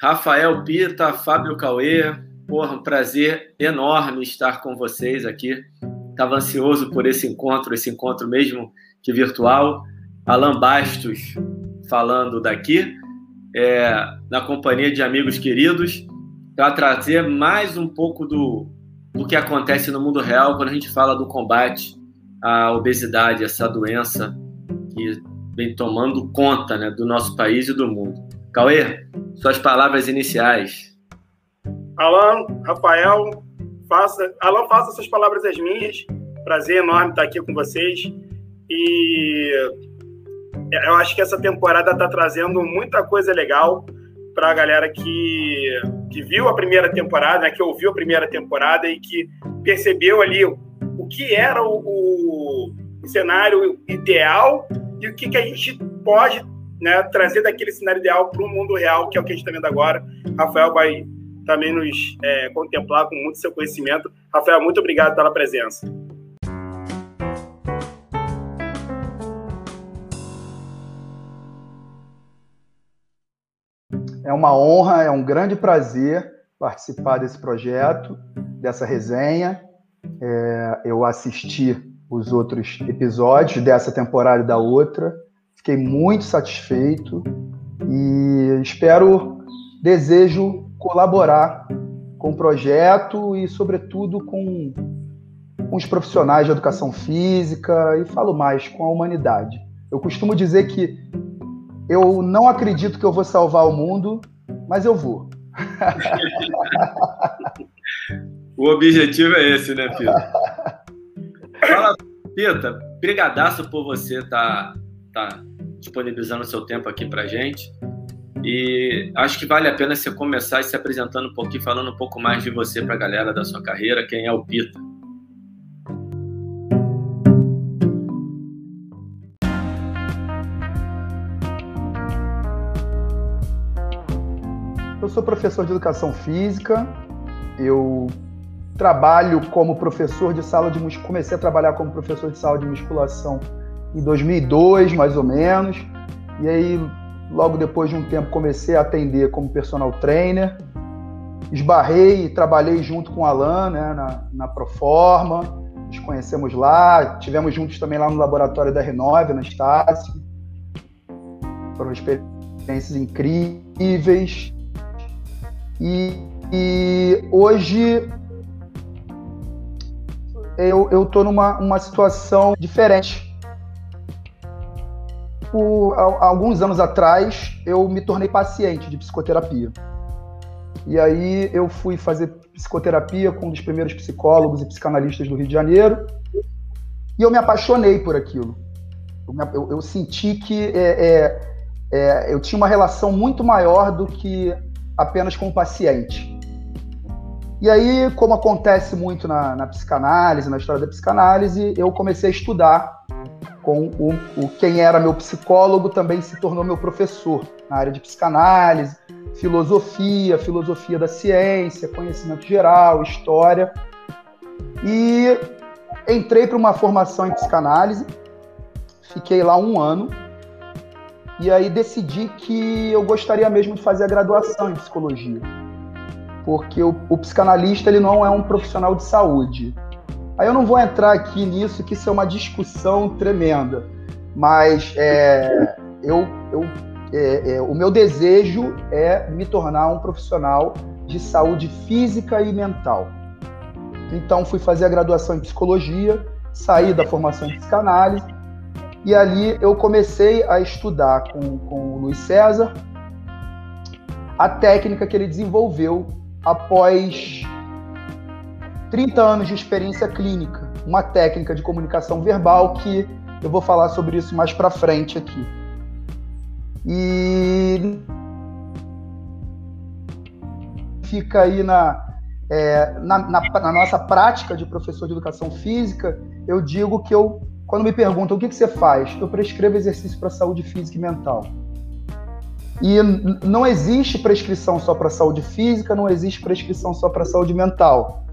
Rafael Pita, Fábio Cauê, porra, um prazer enorme estar com vocês aqui. Estava ansioso por esse encontro, esse encontro mesmo que virtual. Alan Bastos falando daqui, é, na companhia de amigos queridos, para trazer mais um pouco do, do que acontece no mundo real quando a gente fala do combate à obesidade, essa doença que vem tomando conta né, do nosso país e do mundo. Cauê, suas palavras iniciais. Alan, Rafael, faça, Alan, faça essas palavras as minhas. Prazer enorme estar aqui com vocês. E eu acho que essa temporada está trazendo muita coisa legal para a galera que, que viu a primeira temporada, né, que ouviu a primeira temporada e que percebeu ali o, o que era o, o, o cenário ideal e o que, que a gente pode né, trazer daquele cenário ideal para o mundo real, que é o que a gente está vendo agora. Rafael vai também nos é, contemplar com muito seu conhecimento. Rafael, muito obrigado pela presença. É uma honra, é um grande prazer participar desse projeto, dessa resenha. É, eu assisti os outros episódios dessa temporada e da outra, fiquei muito satisfeito e espero, desejo colaborar com o projeto e, sobretudo, com, com os profissionais de educação física e falo mais com a humanidade. Eu costumo dizer que eu não acredito que eu vou salvar o mundo, mas eu vou. o objetivo é esse, né, Pita? Fala, Pita, brigadaço por você estar tá, tá disponibilizando seu tempo aqui pra gente. E acho que vale a pena você começar se apresentando um pouquinho, falando um pouco mais de você para a galera da sua carreira, quem é o Pita. Eu sou professor de educação física, eu trabalho como professor de sala de musculação, comecei a trabalhar como professor de sala de musculação em 2002, mais ou menos, e aí logo depois de um tempo comecei a atender como personal trainer, esbarrei e trabalhei junto com o Alan né, na, na Proforma, nos conhecemos lá, tivemos juntos também lá no laboratório da Renove, na Estácio, foram experiências incríveis, e, e hoje eu estou numa uma situação diferente. Há, alguns anos atrás, eu me tornei paciente de psicoterapia. E aí eu fui fazer psicoterapia com um dos primeiros psicólogos e psicanalistas do Rio de Janeiro. E eu me apaixonei por aquilo. Eu, eu, eu senti que é, é, é, eu tinha uma relação muito maior do que apenas com o paciente. E aí, como acontece muito na, na psicanálise, na história da psicanálise, eu comecei a estudar com o, o, quem era meu psicólogo também se tornou meu professor na área de psicanálise, filosofia, filosofia da ciência, conhecimento geral, história. E entrei para uma formação em psicanálise, fiquei lá um ano e aí decidi que eu gostaria mesmo de fazer a graduação em psicologia. Porque o, o psicanalista ele não é um profissional de saúde. Aí eu não vou entrar aqui nisso, que isso é uma discussão tremenda. Mas é, eu, eu, é, é, o meu desejo é me tornar um profissional de saúde física e mental. Então fui fazer a graduação em psicologia, saí da formação em psicanálise e ali eu comecei a estudar com, com o Luiz César a técnica que ele desenvolveu após 30 anos de experiência clínica, uma técnica de comunicação verbal que eu vou falar sobre isso mais para frente aqui. E fica aí na, é, na, na, na, nossa prática de professor de educação física, eu digo que eu quando me perguntam o que, que você faz, eu prescrevo exercício para saúde física e mental. E não existe prescrição só para saúde física, não existe prescrição só para saúde mental.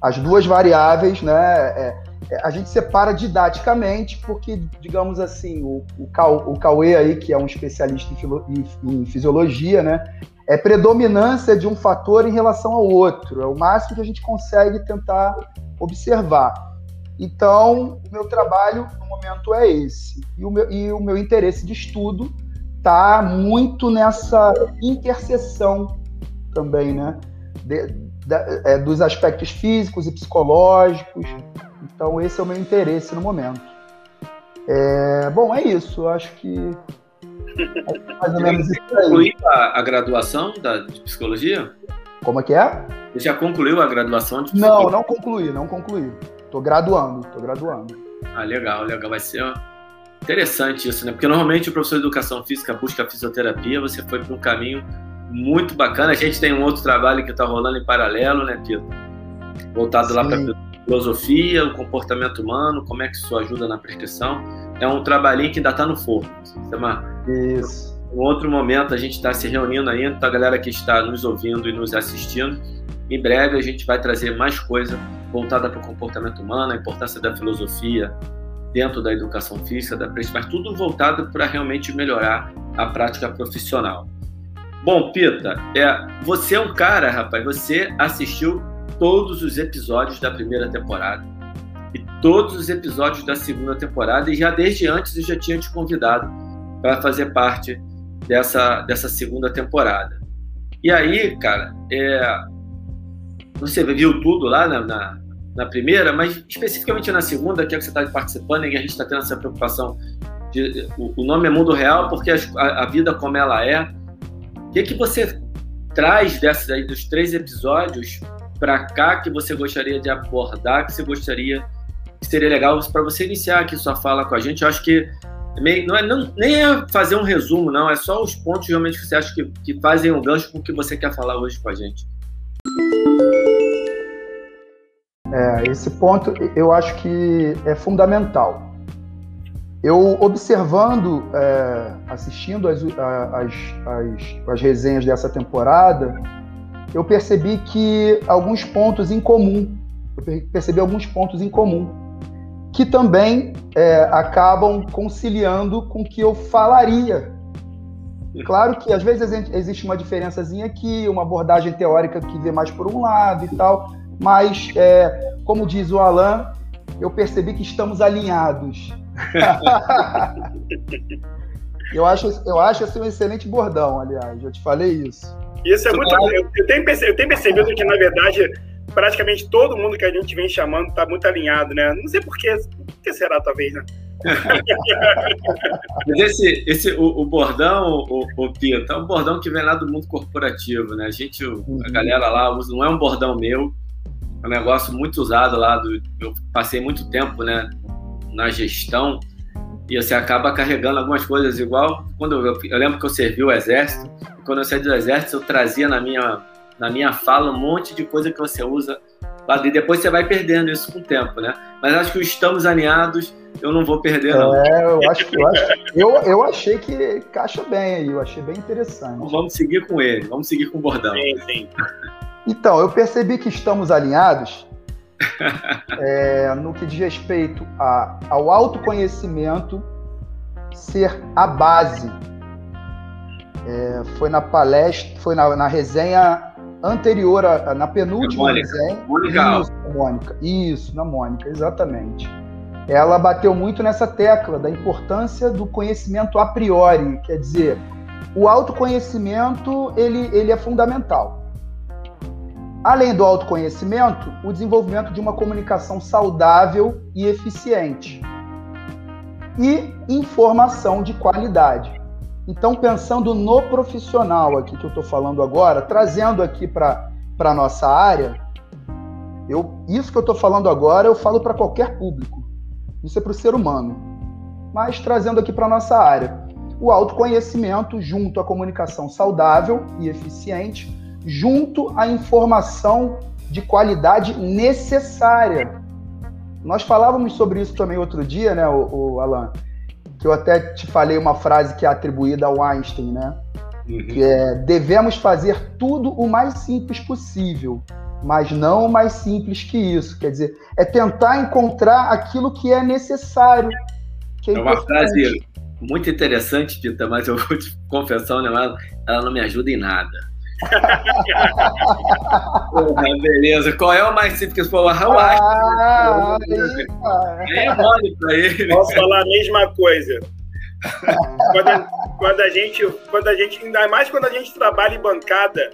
As duas variáveis, né, é, é, a gente separa didaticamente, porque, digamos assim, o, o, o Cauê aí, que é um especialista em, filo, em, em, fisiologia, né, é predominância de um fator em relação ao outro. É o máximo que a gente consegue tentar observar. Então, o meu trabalho no momento é esse. E o meu, e o meu interesse de estudo está muito nessa interseção também, né? De, de, é, dos aspectos físicos e psicológicos. Então, esse é o meu interesse no momento. É, bom, é isso. Eu acho que. É mais ou menos isso aí. Concluiu a, a graduação da, de psicologia? Como é que é? Você já concluiu a graduação de psicologia? Não, não concluí, não concluí. Estou graduando, estou graduando. Ah, legal, legal. Vai ser interessante isso, né? Porque normalmente o professor de educação física busca fisioterapia, você foi para um caminho muito bacana. A gente tem um outro trabalho que está rolando em paralelo, né, Pedro? Voltado Sim. lá para filosofia, o comportamento humano, como é que isso ajuda na prescrição. É um trabalhinho que ainda está no forno. Isso. É uma... isso. Em outro momento a gente está se reunindo ainda, a galera que está nos ouvindo e nos assistindo. Em breve a gente vai trazer mais coisa voltada para o comportamento humano, a importância da filosofia dentro da educação física, da mas tudo voltado para realmente melhorar a prática profissional. Bom, Pita, é, você é um cara, rapaz, você assistiu todos os episódios da primeira temporada e todos os episódios da segunda temporada e já desde antes eu já tinha te convidado para fazer parte dessa, dessa segunda temporada. E aí, cara, é, você viu tudo lá na, na, na, primeira, mas especificamente na segunda, que é que você está participando e a gente está tendo essa preocupação de, o, o, nome é Mundo Real porque a, a vida como ela é o que, que você traz desses aí, dos três episódios para cá que você gostaria de abordar, que você gostaria que seria legal para você iniciar aqui sua fala com a gente? Eu acho que meio, não é não, nem é fazer um resumo, não, é só os pontos realmente que você acha que, que fazem um gancho com o que você quer falar hoje com a gente. É, esse ponto eu acho que é fundamental. Eu observando, é, assistindo as, as, as, as, resenhas dessa temporada, eu percebi que alguns pontos em comum, eu percebi alguns pontos em comum, que também é, acabam conciliando com o que eu falaria. Claro que às vezes existe uma diferençazinha aqui, uma abordagem teórica que vê mais por um lado e tal, mas, é, como diz o Alan, eu percebi que estamos alinhados eu acho, eu acho esse um excelente bordão, aliás. Já te falei isso. Isso é muito. Eu, eu, tenho, eu tenho percebido que, na verdade, praticamente todo mundo que a gente vem chamando está muito alinhado, né? Não sei porquê. Por que será, talvez, né? Mas esse, esse o, o bordão, o, o Pita, é um bordão que vem lá do mundo corporativo, né? A gente, uhum. a galera lá não é um bordão meu, é um negócio muito usado lá. Do, eu passei muito tempo, né? na gestão e você acaba carregando algumas coisas igual quando eu, eu, lembro que eu servi o exército e quando eu saí do exército eu trazia na minha na minha fala um monte de coisa que você usa lá e depois você vai perdendo isso com o tempo, né? Mas acho que estamos alinhados, eu não vou perder não. É, eu acho que eu, acho, eu, eu achei que encaixa bem aí, eu achei bem interessante. Então vamos seguir com ele, vamos seguir com o bordão. Sim, sim. Então, eu percebi que estamos alinhados é, no que diz respeito a, ao autoconhecimento ser a base. É, foi na palestra, foi na, na resenha anterior, a, na penúltima Mônica. resenha. Mônica. Isso, Mônica. Isso, na Mônica, exatamente. Ela bateu muito nessa tecla da importância do conhecimento a priori, quer dizer, o autoconhecimento ele, ele é fundamental. Além do autoconhecimento, o desenvolvimento de uma comunicação saudável e eficiente. E informação de qualidade. Então, pensando no profissional aqui que eu estou falando agora, trazendo aqui para a nossa área, eu, isso que eu estou falando agora eu falo para qualquer público. Isso é para o ser humano. Mas trazendo aqui para a nossa área, o autoconhecimento junto à comunicação saudável e eficiente junto à informação de qualidade necessária. Nós falávamos sobre isso também outro dia, né, o, o Alan? Que eu até te falei uma frase que é atribuída ao Einstein, né? Uhum. Que é: devemos fazer tudo o mais simples possível, mas não mais simples que isso. Quer dizer, é tentar encontrar aquilo que é necessário. Que é, é uma frase muito interessante, Pita, mas eu vou te confessar, né, ela não me ajuda em nada. Porra, beleza. Qual é o mais simples? Pô, eu acho. Ah, é mole pra ele. Posso falar a mesma coisa. quando, quando, a gente, quando a gente, ainda mais quando a gente trabalha em bancada,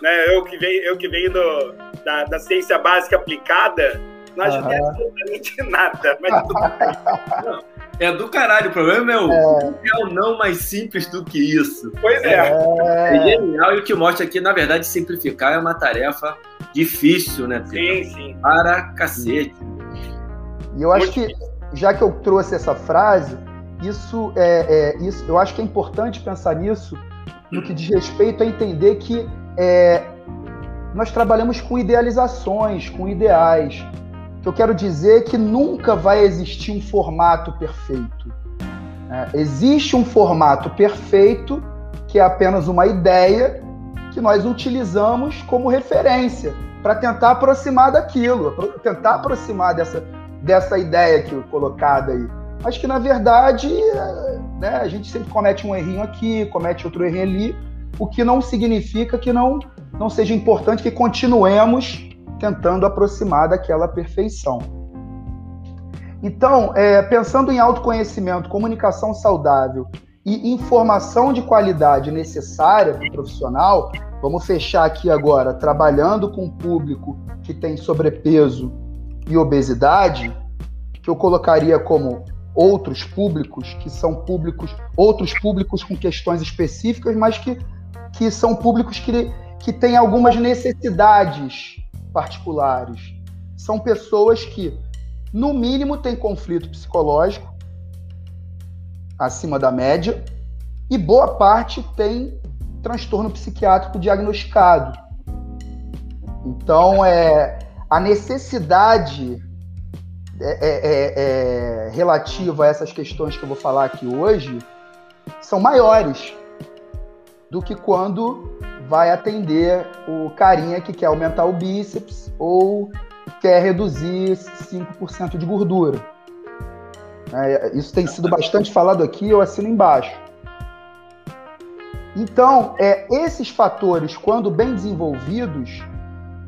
né? Eu que venho, eu que venho do, da, da ciência básica aplicada, não ajuda uhum. absolutamente nada. Mas tudo É do caralho. O problema é o, é. é o não mais simples do que isso. Pois é. É, é genial e o que mostra que, na verdade, simplificar é uma tarefa difícil, né, Pedro? Sim, sim. Para cacete. E eu acho que, já que eu trouxe essa frase, isso é, é, isso, eu acho que é importante pensar nisso no que diz respeito a entender que é, nós trabalhamos com idealizações, com ideais. Que eu quero dizer é que nunca vai existir um formato perfeito. É, existe um formato perfeito, que é apenas uma ideia, que nós utilizamos como referência para tentar aproximar daquilo, tentar aproximar dessa, dessa ideia aqui colocada aí. Mas que, na verdade, né, a gente sempre comete um errinho aqui, comete outro errinho ali, o que não significa que não, não seja importante que continuemos tentando aproximar daquela perfeição. Então, é, pensando em autoconhecimento, comunicação saudável e informação de qualidade necessária para o profissional, vamos fechar aqui agora, trabalhando com um público que tem sobrepeso e obesidade, que eu colocaria como outros públicos, que são públicos, outros públicos com questões específicas, mas que, que são públicos que, que têm algumas necessidades particulares. São pessoas que, no mínimo, têm conflito psicológico acima da média e boa parte tem transtorno psiquiátrico diagnosticado. Então, é, a necessidade é, é, é, é, relativa a essas questões que eu vou falar aqui hoje são maiores do que quando vai atender o carinha que quer aumentar o bíceps ou quer reduzir 5% de gordura. É, isso tem sido bastante falado aqui, eu assino embaixo. Então, é, esses fatores, quando bem desenvolvidos,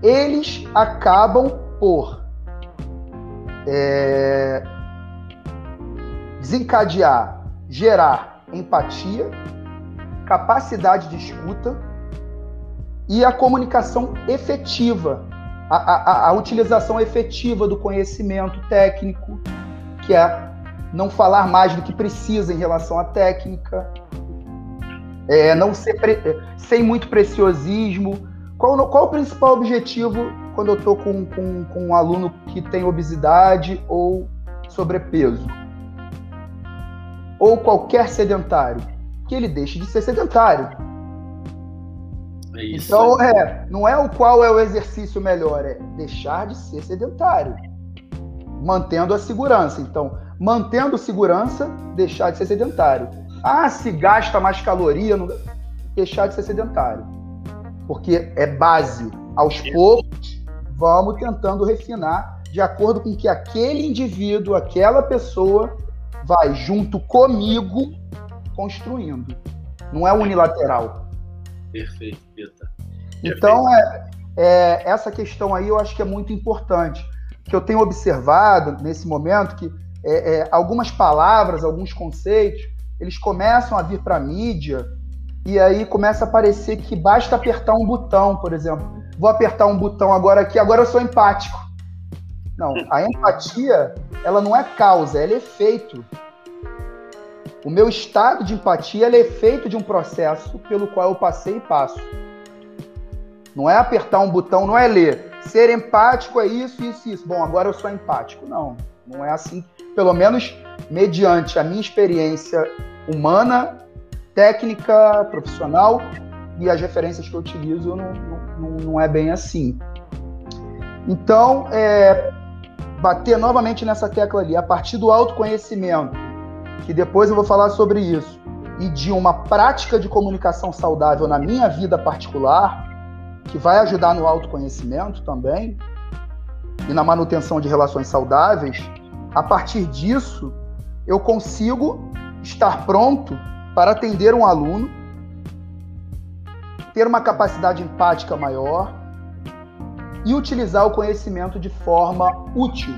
eles acabam por é, desencadear, gerar empatia, capacidade de escuta, e a comunicação efetiva, a, a, a, utilização efetiva do conhecimento técnico, que é não falar mais do que precisa em relação à técnica, é, não ser pre, sem muito preciosismo. Qual, qual o principal objetivo quando eu estou com, com, com um aluno que tem obesidade ou sobrepeso? Ou qualquer sedentário? Que ele deixe de ser sedentário é isso. Então, é, não é o qual é o exercício melhor, é deixar de ser sedentário, mantendo a segurança. Então, mantendo segurança, deixar de ser sedentário. Ah, se gasta mais caloria, não... deixar de ser sedentário. Porque é base. Aos poucos, vamos tentando refinar de acordo com que aquele indivíduo, aquela pessoa, vai junto comigo construindo. Não é unilateral. Perfeito, Pita. Então, é, é, essa questão aí eu acho que é muito importante. Que eu tenho observado nesse momento que é, é, algumas palavras, alguns conceitos, eles começam a vir para a mídia e aí começa a parecer que basta apertar um botão, por exemplo. Vou apertar um botão agora aqui, agora eu sou empático. Não, a empatia, ela não é causa, ela é efeito. O meu estado de empatia é efeito de um processo pelo qual eu passei e passo. Não é apertar um botão, não é ler. Ser empático é isso, isso, isso. Bom, agora eu sou empático. Não, não é assim. Pelo menos mediante a minha experiência humana, técnica, profissional e as referências que eu utilizo, não, não, não é bem assim. Então, é, bater novamente nessa tecla ali, a partir do autoconhecimento, que depois eu vou falar sobre isso, e de uma prática de comunicação saudável na minha vida particular, que vai ajudar no autoconhecimento também e na manutenção de relações saudáveis, a partir disso eu consigo estar pronto para atender um aluno, ter uma capacidade empática maior e utilizar o conhecimento de forma útil.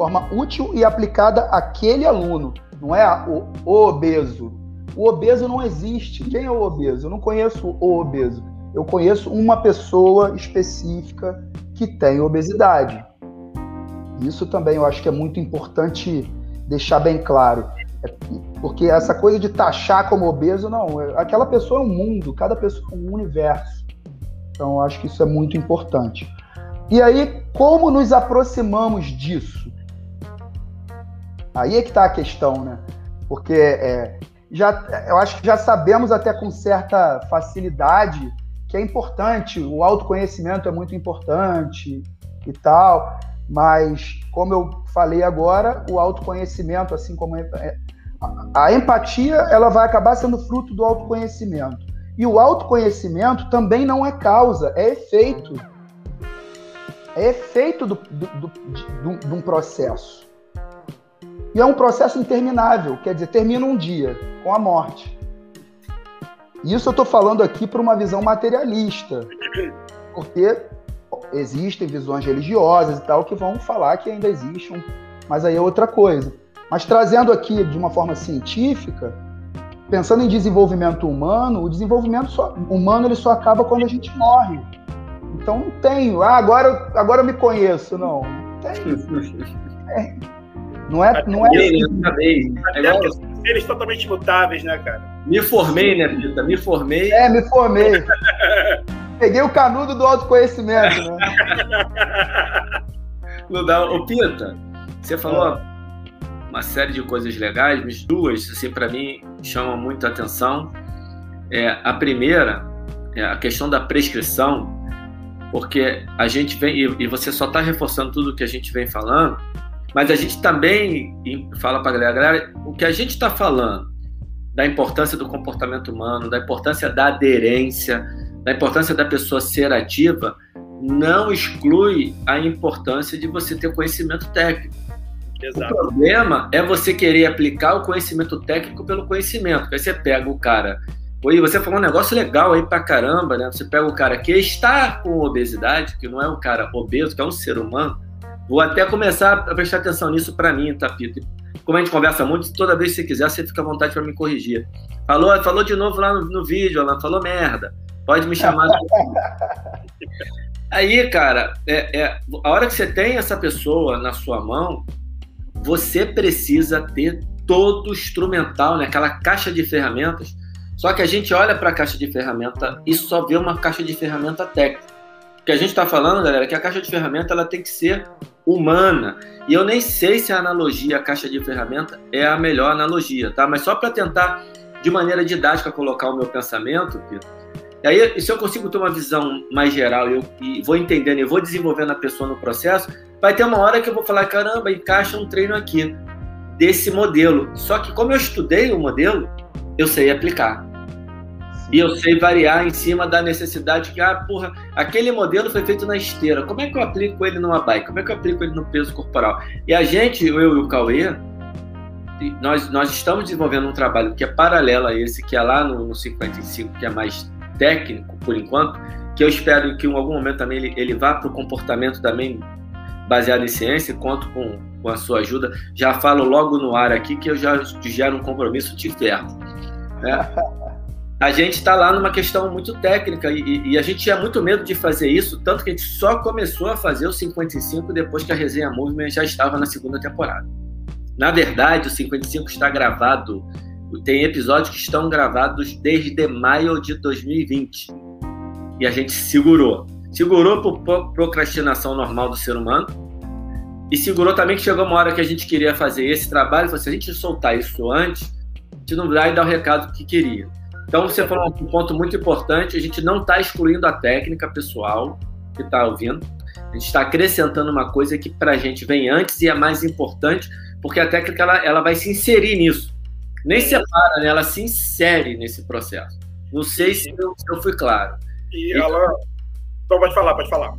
Forma útil e aplicada àquele aluno, não é o, o obeso. O obeso não existe. Quem é o obeso? Eu não conheço o obeso. Eu conheço uma pessoa específica que tem obesidade. Isso também eu acho que é muito importante deixar bem claro. É porque essa coisa de taxar como obeso, não. É, aquela pessoa é um mundo, cada pessoa é um universo. Então eu acho que isso é muito importante. E aí, como nos aproximamos disso? Aí é que está a questão, né? Porque é, já, eu acho que já sabemos até com certa facilidade que é importante, o autoconhecimento é muito importante e tal, mas como eu falei agora, o autoconhecimento, assim como é, a empatia, ela vai acabar sendo fruto do autoconhecimento. E o autoconhecimento também não é causa, é efeito. É efeito do, do, do, de um processo. E é um processo interminável, quer dizer, termina um dia, com a morte. Isso eu estou falando aqui para uma visão materialista, porque existem visões religiosas e tal que vão falar que ainda existe um, mas aí é outra coisa. Mas trazendo aqui de uma forma científica, pensando em desenvolvimento humano, o desenvolvimento só, humano ele só acaba quando a gente morre. Então não tenho, ah, agora, agora eu me conheço, não. Não tem. não é, não é. Até seres totalmente mutáveis, né, cara? Me formei, né, Pita? Me formei. É, me formei. Peguei o canudo do autoconhecimento, né? Não Ô, Pita, você falou é. uma série de coisas legais, mas duas, assim, para mim, chamam muito a atenção. É, a primeira é a questão da prescrição, porque a gente vem, e você só está reforçando tudo que a gente vem falando, mas a gente também fala para a galera, o que a gente está falando da importância do comportamento humano, da importância da aderência, da importância da pessoa ser ativa, não exclui a importância de você ter conhecimento técnico. Exato. O problema é você querer aplicar o conhecimento técnico pelo conhecimento. Aí você pega o cara. Oi, você falou um negócio legal aí pra caramba, né? Você pega o cara que está com obesidade, que não é um cara obeso, que é um ser humano, Vou até começar a prestar atenção nisso para mim, tá, Pito? Como a gente conversa muito, toda vez que você quiser, você fica à vontade para me corrigir. Falou, falou de novo lá no, no vídeo, ela falou merda. Pode me chamar. Aí, cara, é, é, a hora que você tem essa pessoa na sua mão, você precisa ter todo o instrumental, né? aquela caixa de ferramentas. Só que a gente olha para a caixa de ferramenta e só vê uma caixa de ferramenta técnica. O que a gente está falando, galera, é que a caixa de ferramenta ela tem que ser humana. E eu nem sei se a analogia, a caixa de ferramenta, é a melhor analogia, tá? Mas só para tentar, de maneira didática, colocar o meu pensamento, Pedro, e aí, se eu consigo ter uma visão mais geral eu, e vou entendendo e vou desenvolvendo a pessoa no processo, vai ter uma hora que eu vou falar: caramba, encaixa um treino aqui desse modelo. Só que, como eu estudei o modelo, eu sei aplicar. E eu sei variar em cima da necessidade que, ah, porra, aquele modelo foi feito na esteira. Como é que eu aplico ele numa bike? Como é que eu aplico ele no peso corporal? E a gente, eu e o Cauê, nós, nós estamos desenvolvendo um trabalho que é paralelo a esse, que é lá no, no 55, que é mais técnico, por enquanto, que eu espero que em algum momento também ele, ele vá para o comportamento também baseado em ciência, conto com, com a sua ajuda. Já falo logo no ar aqui que eu já gero um compromisso de ferro. Né? a gente está lá numa questão muito técnica e, e, a gente tinha muito medo de fazer isso, tanto que a gente só começou a fazer o 55 depois que a Resenha Movement já estava na segunda temporada. Na verdade, o 55 está gravado, tem episódios que estão gravados desde maio de 2020 e a gente segurou. Segurou por procrastinação normal do ser humano e segurou também que chegou uma hora que a gente queria fazer esse trabalho, e se a gente soltar isso antes, a gente não vai dar o recado que queria. Então, você falou um ponto muito importante: a gente não está excluindo a técnica pessoal que está ouvindo, a gente está acrescentando uma coisa que para a gente vem antes e é mais importante, porque a técnica ela, ela vai se inserir nisso. Nem separa, né? ela se insere nesse processo. Não sei se eu, se eu fui claro. E ela. Então, pode falar, pode falar.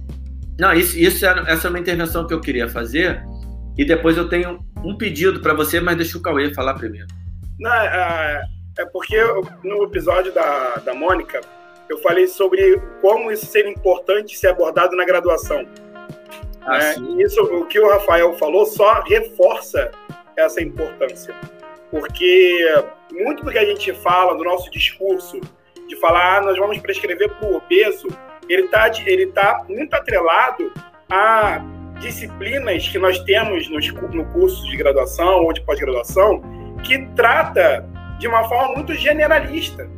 Não, isso, isso era, essa é uma intervenção que eu queria fazer. E depois eu tenho um pedido para você, mas deixa o Cauê falar primeiro. Não, é, é porque no episódio da, da Mônica, eu falei sobre como isso seria importante ser abordado na graduação. Ah, é, isso, o que o Rafael falou só reforça essa importância. Porque muito do que a gente fala no nosso discurso, de falar, ah, nós vamos prescrever para o obeso, ele está ele tá muito atrelado a disciplinas que nós temos nos, no curso de graduação ou de pós-graduação que trata de uma forma muito generalista.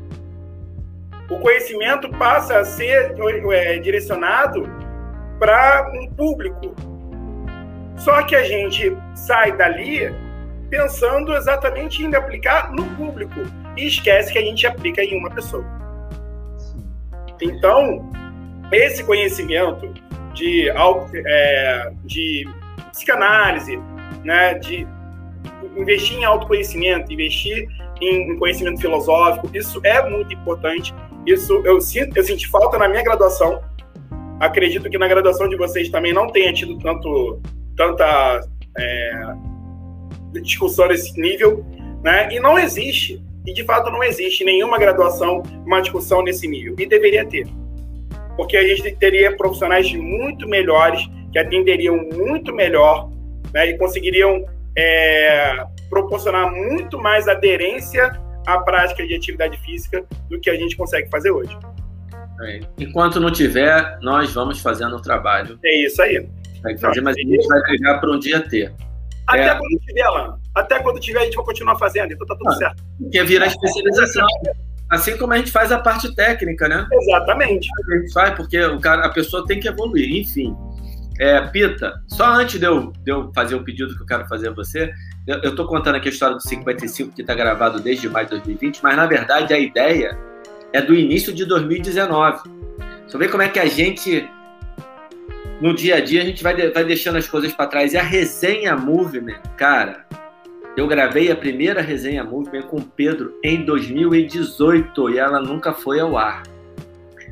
O conhecimento passa a ser é, direcionado para um público. Só que a gente sai dali pensando exatamente em aplicar no público e esquece que a gente aplica em uma pessoa. Então, esse conhecimento de, é, de psicanálise, né, de investir em autoconhecimento, investir em, conhecimento filosófico, isso é muito importante. Isso eu sinto, eu senti falta na minha graduação. Acredito que na graduação de vocês também não tenha tido tanto, tanta é, discussão nesse nível, né? E não existe, e de fato não existe nenhuma graduação, uma discussão nesse nível. E deveria ter. Porque a gente teria profissionais muito melhores, que atenderiam muito melhor, né? E conseguiriam é, proporcionar muito mais aderência à prática de atividade física do que a gente consegue fazer hoje. É. Enquanto não tiver, nós vamos fazendo o trabalho. É isso aí. Vai fazer, mas a gente vai brigar para um dia ter. Até é. quando tiver, Alan. Até quando tiver, a gente vai continuar fazendo, então tá tudo ah, certo. Porque vira especialização. Assim como a gente faz a parte técnica, né? Exatamente. A gente faz, porque o cara, a pessoa tem que evoluir. Enfim, é, Pita, só antes de eu, de eu fazer o pedido que eu quero fazer a você, eu estou contando aqui a história do 55, que está gravado desde maio de 2020, mas na verdade a ideia é do início de 2019. Você vê como é que a gente, no dia a dia, a gente vai, vai deixando as coisas para trás. E a resenha Movement, cara, eu gravei a primeira resenha Movement com o Pedro em 2018 e ela nunca foi ao ar.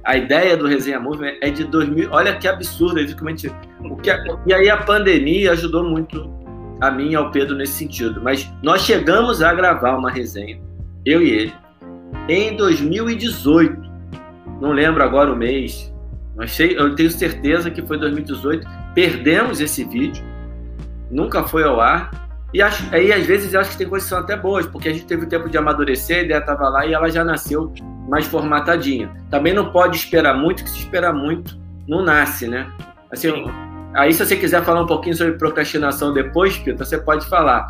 A ideia do Resenha Movement é de 2000. Olha que absurdo, como a gente, o que, e aí a pandemia ajudou muito a mim e ao Pedro nesse sentido. Mas nós chegamos a gravar uma resenha, eu e ele, em 2018. Não lembro agora o mês. Mas eu tenho certeza que foi 2018. Perdemos esse vídeo, nunca foi ao ar. E acho, aí, às vezes, acho que tem coisas que são até boas, porque a gente teve o tempo de amadurecer, a ideia estava lá e ela já nasceu mais formatadinha. Também não pode esperar muito, que se espera muito, não nasce, né? Assim, aí, se você quiser falar um pouquinho sobre procrastinação depois, Pita, você pode falar.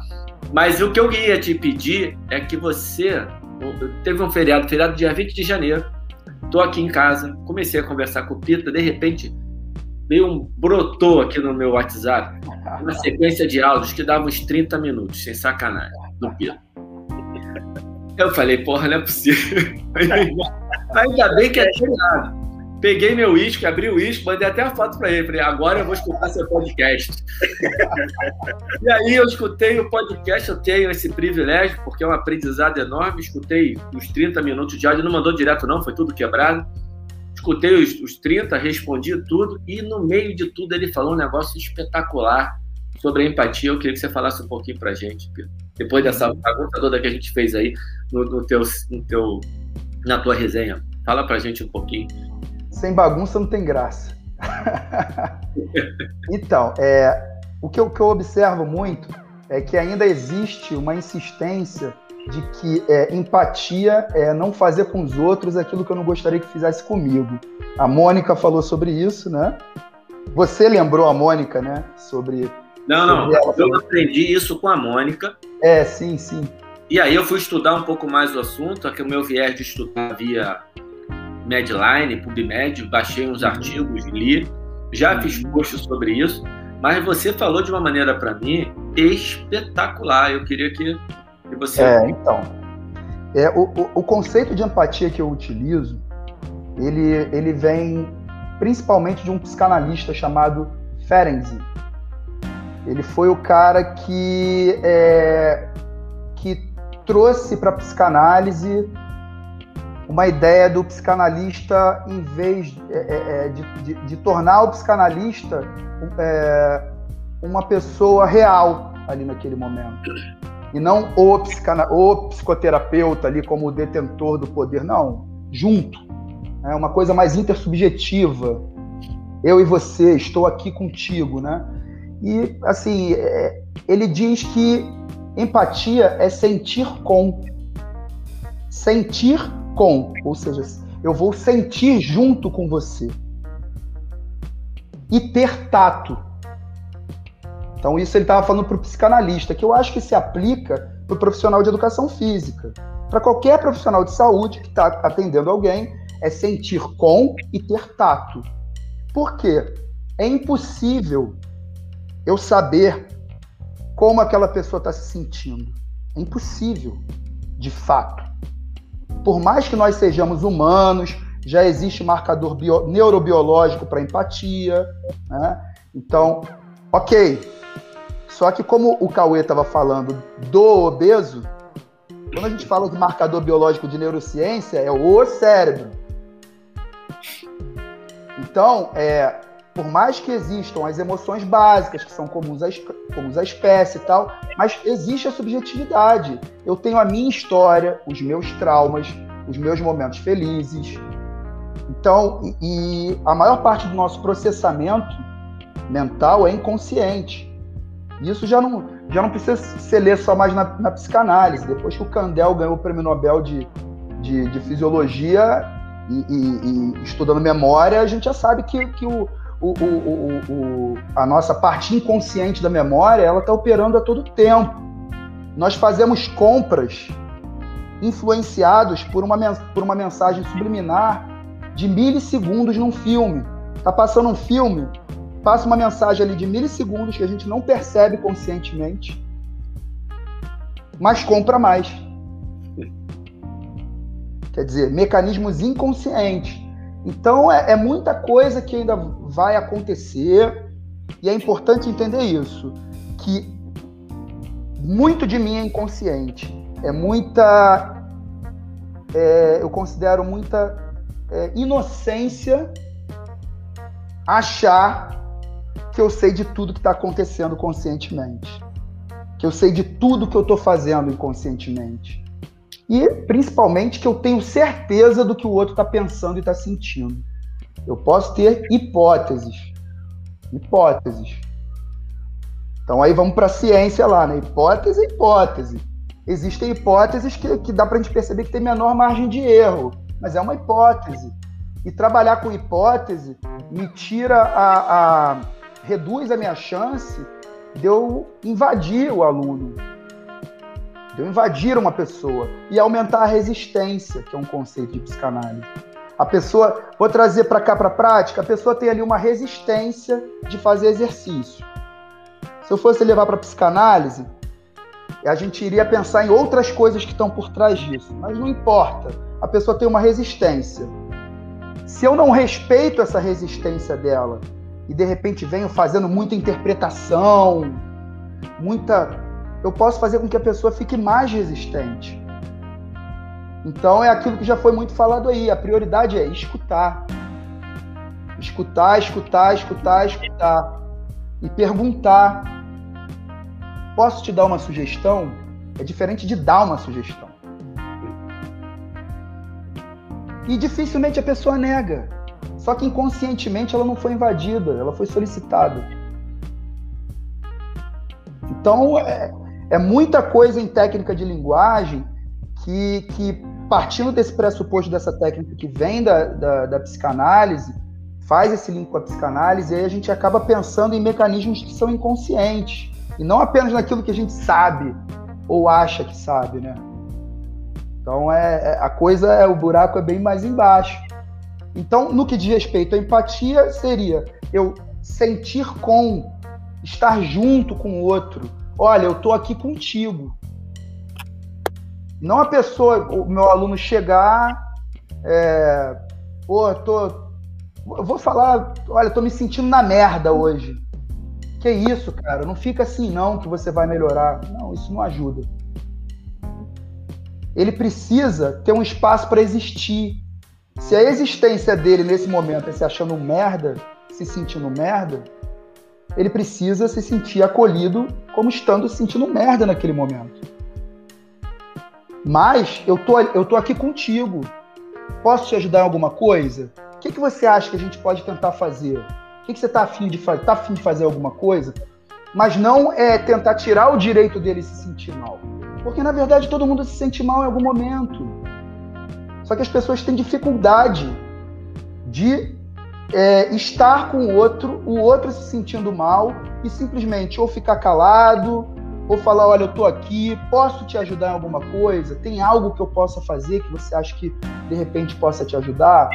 Mas o que eu ia te pedir é que você. Teve um feriado, feriado dia 20 de janeiro. Estou aqui em casa, comecei a conversar com o Pita, de repente veio um brotou aqui no meu WhatsApp uma sequência de áudios que dava uns 30 minutos, sem sacanagem, do Pita. Eu falei, porra, não é possível. Ainda bem que é tirado. Peguei meu uísque, abri o uísque, mandei até a foto para ele. Falei, agora eu vou escutar seu podcast. e aí eu escutei o podcast, eu tenho esse privilégio, porque é um aprendizado enorme. Escutei os 30 minutos de áudio, não mandou direto, não, foi tudo quebrado. Escutei os, os 30, respondi tudo, e no meio de tudo ele falou um negócio espetacular sobre a empatia. Eu queria que você falasse um pouquinho para gente, Pedro. Depois dessa pergunta toda que a gente fez aí no, no, teu, no teu, na tua resenha. Fala para gente um pouquinho. Sem bagunça não tem graça. então, é, o que eu, que eu observo muito é que ainda existe uma insistência de que é, empatia é não fazer com os outros aquilo que eu não gostaria que fizesse comigo. A Mônica falou sobre isso, né? Você lembrou a Mônica, né? Sobre não, não. Eu aprendi isso com a Mônica. É, sim, sim. E aí eu fui estudar um pouco mais o assunto, aqui o meu viés de estudar via Medline, PubMed, baixei uns artigos, li, já fiz uhum. posts sobre isso, mas você falou de uma maneira para mim espetacular. Eu queria que, que você. É, então. É, o, o, o conceito de empatia que eu utilizo, ele, ele vem principalmente de um psicanalista chamado Ferenczi. Ele foi o cara que, é, que trouxe para a psicanálise uma ideia do psicanalista, em vez é, é, é, de, de, de, tornar o psicanalista é, uma pessoa real ali naquele momento. E não o, psicana, o psicoterapeuta ali como o detentor do poder, não. Junto. É uma coisa mais intersubjetiva. Eu e você, estou aqui contigo, né? E, assim, é, ele diz que empatia é sentir com. Sentir com, ou seja, eu vou sentir junto com você. E ter tato. Então, isso ele estava falando para o psicanalista, que eu acho que se aplica para o profissional de educação física. Para qualquer profissional de saúde que está atendendo alguém, é sentir com e ter tato. Por quê? É impossível eu saber como aquela pessoa está se sentindo. É impossível, de fato. Por mais que nós sejamos humanos, já existe marcador bio, neurobiológico para empatia. Né? Então, ok, só que como o Cauê estava falando do obeso, quando a gente fala de marcador biológico de neurociência, é o cérebro. Então, é, por mais que existam as emoções básicas, que são comuns à, comuns à espécie e tal, mas existe a subjetividade. Eu tenho a minha história, os meus traumas, os meus momentos felizes. Então, e, e a maior parte do nosso processamento mental é inconsciente. Isso já não, já não precisa ser ler só mais na, na psicanálise. Depois que o Candel ganhou o prêmio Nobel de, de, de Fisiologia e, e, e, estudando memória, a gente já sabe que, que o, o, o, o, a nossa parte inconsciente da memória ela está operando a todo tempo. Nós fazemos compras influenciados por uma, por uma mensagem subliminar de milissegundos num filme. Tá passando um filme, passa uma mensagem ali de milissegundos que a gente não percebe conscientemente, mas compra mais. Quer dizer, mecanismos inconscientes. Então é, é muita coisa que ainda vai acontecer e é importante entender isso, que muito de mim é inconsciente, é muita, é, eu considero muita é, inocência achar que eu sei de tudo que está acontecendo conscientemente. Que eu sei de tudo que eu estou fazendo inconscientemente. E principalmente que eu tenho certeza do que o outro está pensando e está sentindo. Eu posso ter hipóteses. Hipóteses. Então aí vamos para a ciência lá, né? Hipótese hipótese. Existem hipóteses que, que dá para a gente perceber que tem menor margem de erro, mas é uma hipótese. E trabalhar com hipótese me tira a, a reduz a minha chance de eu invadir o aluno, eu invadir uma pessoa e aumentar a resistência, que é um conceito de psicanálise. A pessoa, vou trazer para cá para a prática, a pessoa tem ali uma resistência de fazer exercício. Se eu fosse levar para psicanálise, a gente iria pensar em outras coisas que estão por trás disso, mas não importa. A pessoa tem uma resistência. Se eu não respeito essa resistência dela e de repente venho fazendo muita interpretação, muita. Eu posso fazer com que a pessoa fique mais resistente. Então é aquilo que já foi muito falado aí. A prioridade é escutar. Escutar, escutar, escutar, escutar. E perguntar. Posso te dar uma sugestão? É diferente de dar uma sugestão. E dificilmente a pessoa nega. Só que inconscientemente ela não foi invadida, ela foi solicitada. Então é, é muita coisa em técnica de linguagem que, que, partindo desse pressuposto dessa técnica que vem da, da, da psicanálise, faz esse link com a psicanálise, e aí a gente acaba pensando em mecanismos que são inconscientes, e não apenas naquilo que a gente sabe ou acha que sabe, né? Então é, é a coisa é o buraco é bem mais embaixo. Então, no que diz respeito à empatia, seria eu sentir com, estar junto com o outro. Olha, eu estou aqui contigo. Não a pessoa, o meu aluno chegar, é, pô, tô, eu vou falar, olha, tô me sentindo na merda hoje. Que isso, cara? Não fica assim não que você vai melhorar. Não, isso não ajuda. ele precisa ter um espaço para existir. Se a existência dele nesse momento é se achando merda, se sentindo merda, ele precisa se sentir acolhido como estando se sentindo merda naquele momento. Mas eu tô, eu tô aqui contigo. Posso te ajudar em alguma coisa? O que, que você acha que a gente pode tentar fazer? O que, que você está afim de fazer? Tá afim de fazer alguma coisa? Mas não é tentar tirar o direito dele se sentir mal. Porque na verdade todo mundo se sente mal em algum momento. Só que as pessoas têm dificuldade de é, estar com o outro, o outro se sentindo mal e simplesmente ou ficar calado ou falar, olha, eu estou aqui, posso te ajudar em alguma coisa? Tem algo que eu possa fazer que você acha que de repente possa te ajudar?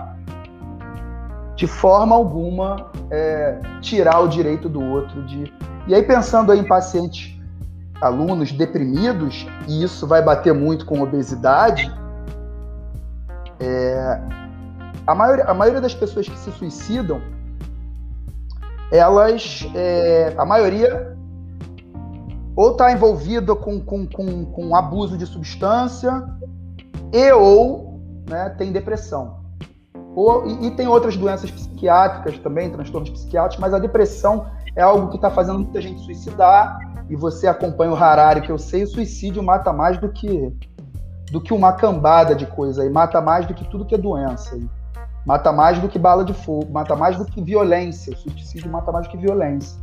De forma alguma, é, tirar o direito do outro de. E aí pensando aí em pacientes, alunos deprimidos, e isso vai bater muito com obesidade, é, a, maioria, a maioria das pessoas que se suicidam, elas, é, a maioria ou está envolvida com, com, com, com, abuso de substância e ou né, tem depressão. Ou, e, e, tem outras doenças psiquiátricas também, transtornos psiquiátricos, mas a depressão é algo que está fazendo muita gente suicidar. E você acompanha o Harari, que eu sei, o suicídio mata mais do que do que uma cambada de coisa e mata mais do que tudo que é doença. Mata mais do que bala de fogo, mata mais do que violência. O suicídio mata mais do que violência.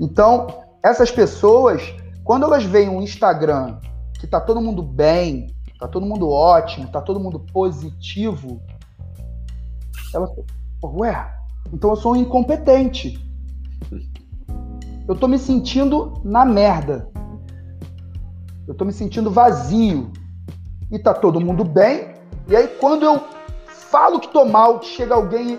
Então, essas pessoas, quando elas veem um Instagram que tá todo mundo bem, tá todo mundo ótimo, tá todo mundo positivo, elas, ué, então eu sou um incompetente. Eu tô me sentindo na merda. Eu tô me sentindo vazio. E tá todo mundo bem. E aí quando eu falo que tô mal, chega alguém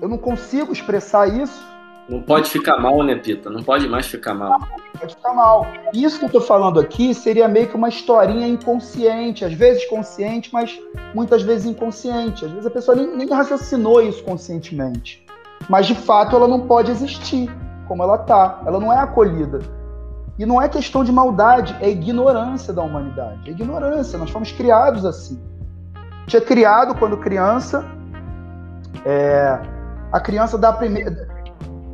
eu não consigo expressar isso, não pode ficar mal, né, Pita? Não pode mais ficar mal. Não pode ficar mal. Isso que eu tô falando aqui seria meio que uma historinha inconsciente, às vezes consciente, mas muitas vezes inconsciente. Às vezes a pessoa nem, nem raciocinou isso conscientemente. Mas de fato ela não pode existir como ela tá. Ela não é acolhida. E não é questão de maldade, é ignorância da humanidade. É ignorância. Nós fomos criados assim. Tinha criado quando criança. É, a criança dá a primeira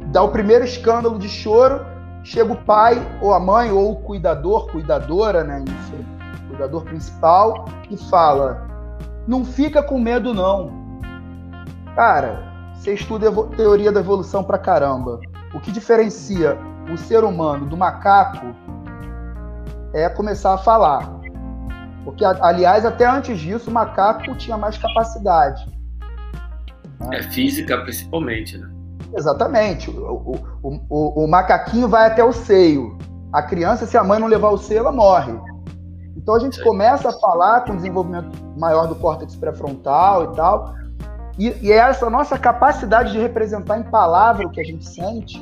dá o primeiro escândalo de choro, chega o pai ou a mãe ou o cuidador, cuidadora, né, enfim, cuidador principal e fala: "Não fica com medo não". Cara, você estuda teoria da evolução pra caramba. O que diferencia o ser humano do macaco é começar a falar. Porque, aliás, até antes disso, o macaco tinha mais capacidade. É física, principalmente, né? Exatamente. O, o, o, o, macaquinho vai até o seio. A criança, se a mãe não levar o seio, ela morre. Então a gente começa a falar com desenvolvimento maior do córtex pré-frontal e tal. E, e é essa nossa capacidade de representar em palavra o que a gente sente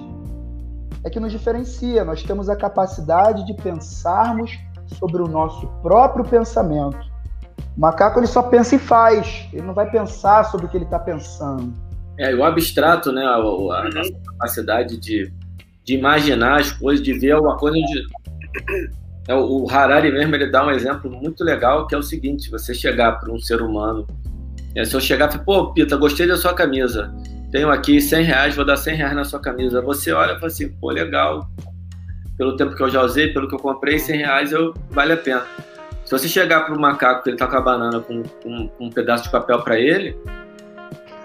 é que nos diferencia. Nós temos a capacidade de pensarmos sobre o nosso próprio pensamento. O macaco ele só pensa e faz. Ele não vai pensar sobre o que ele está pensando. É, o abstrato, né? A, a uhum. nossa capacidade de, de imaginar as coisas, de ver alguma coisa de. É, o Harari mesmo ele dá um exemplo muito legal que é o seguinte: você chegar para um ser humano, é, se eu chegar e falar, pô, Pita, gostei da sua camisa, tenho aqui 100 reais, vou dar 100 reais na sua camisa. Você olha e fala assim, pô, legal, pelo tempo que eu já usei, pelo que eu comprei, 100 reais eu, vale a pena. Se você chegar para o macaco que ele está com a banana com, com, com um pedaço de papel para ele,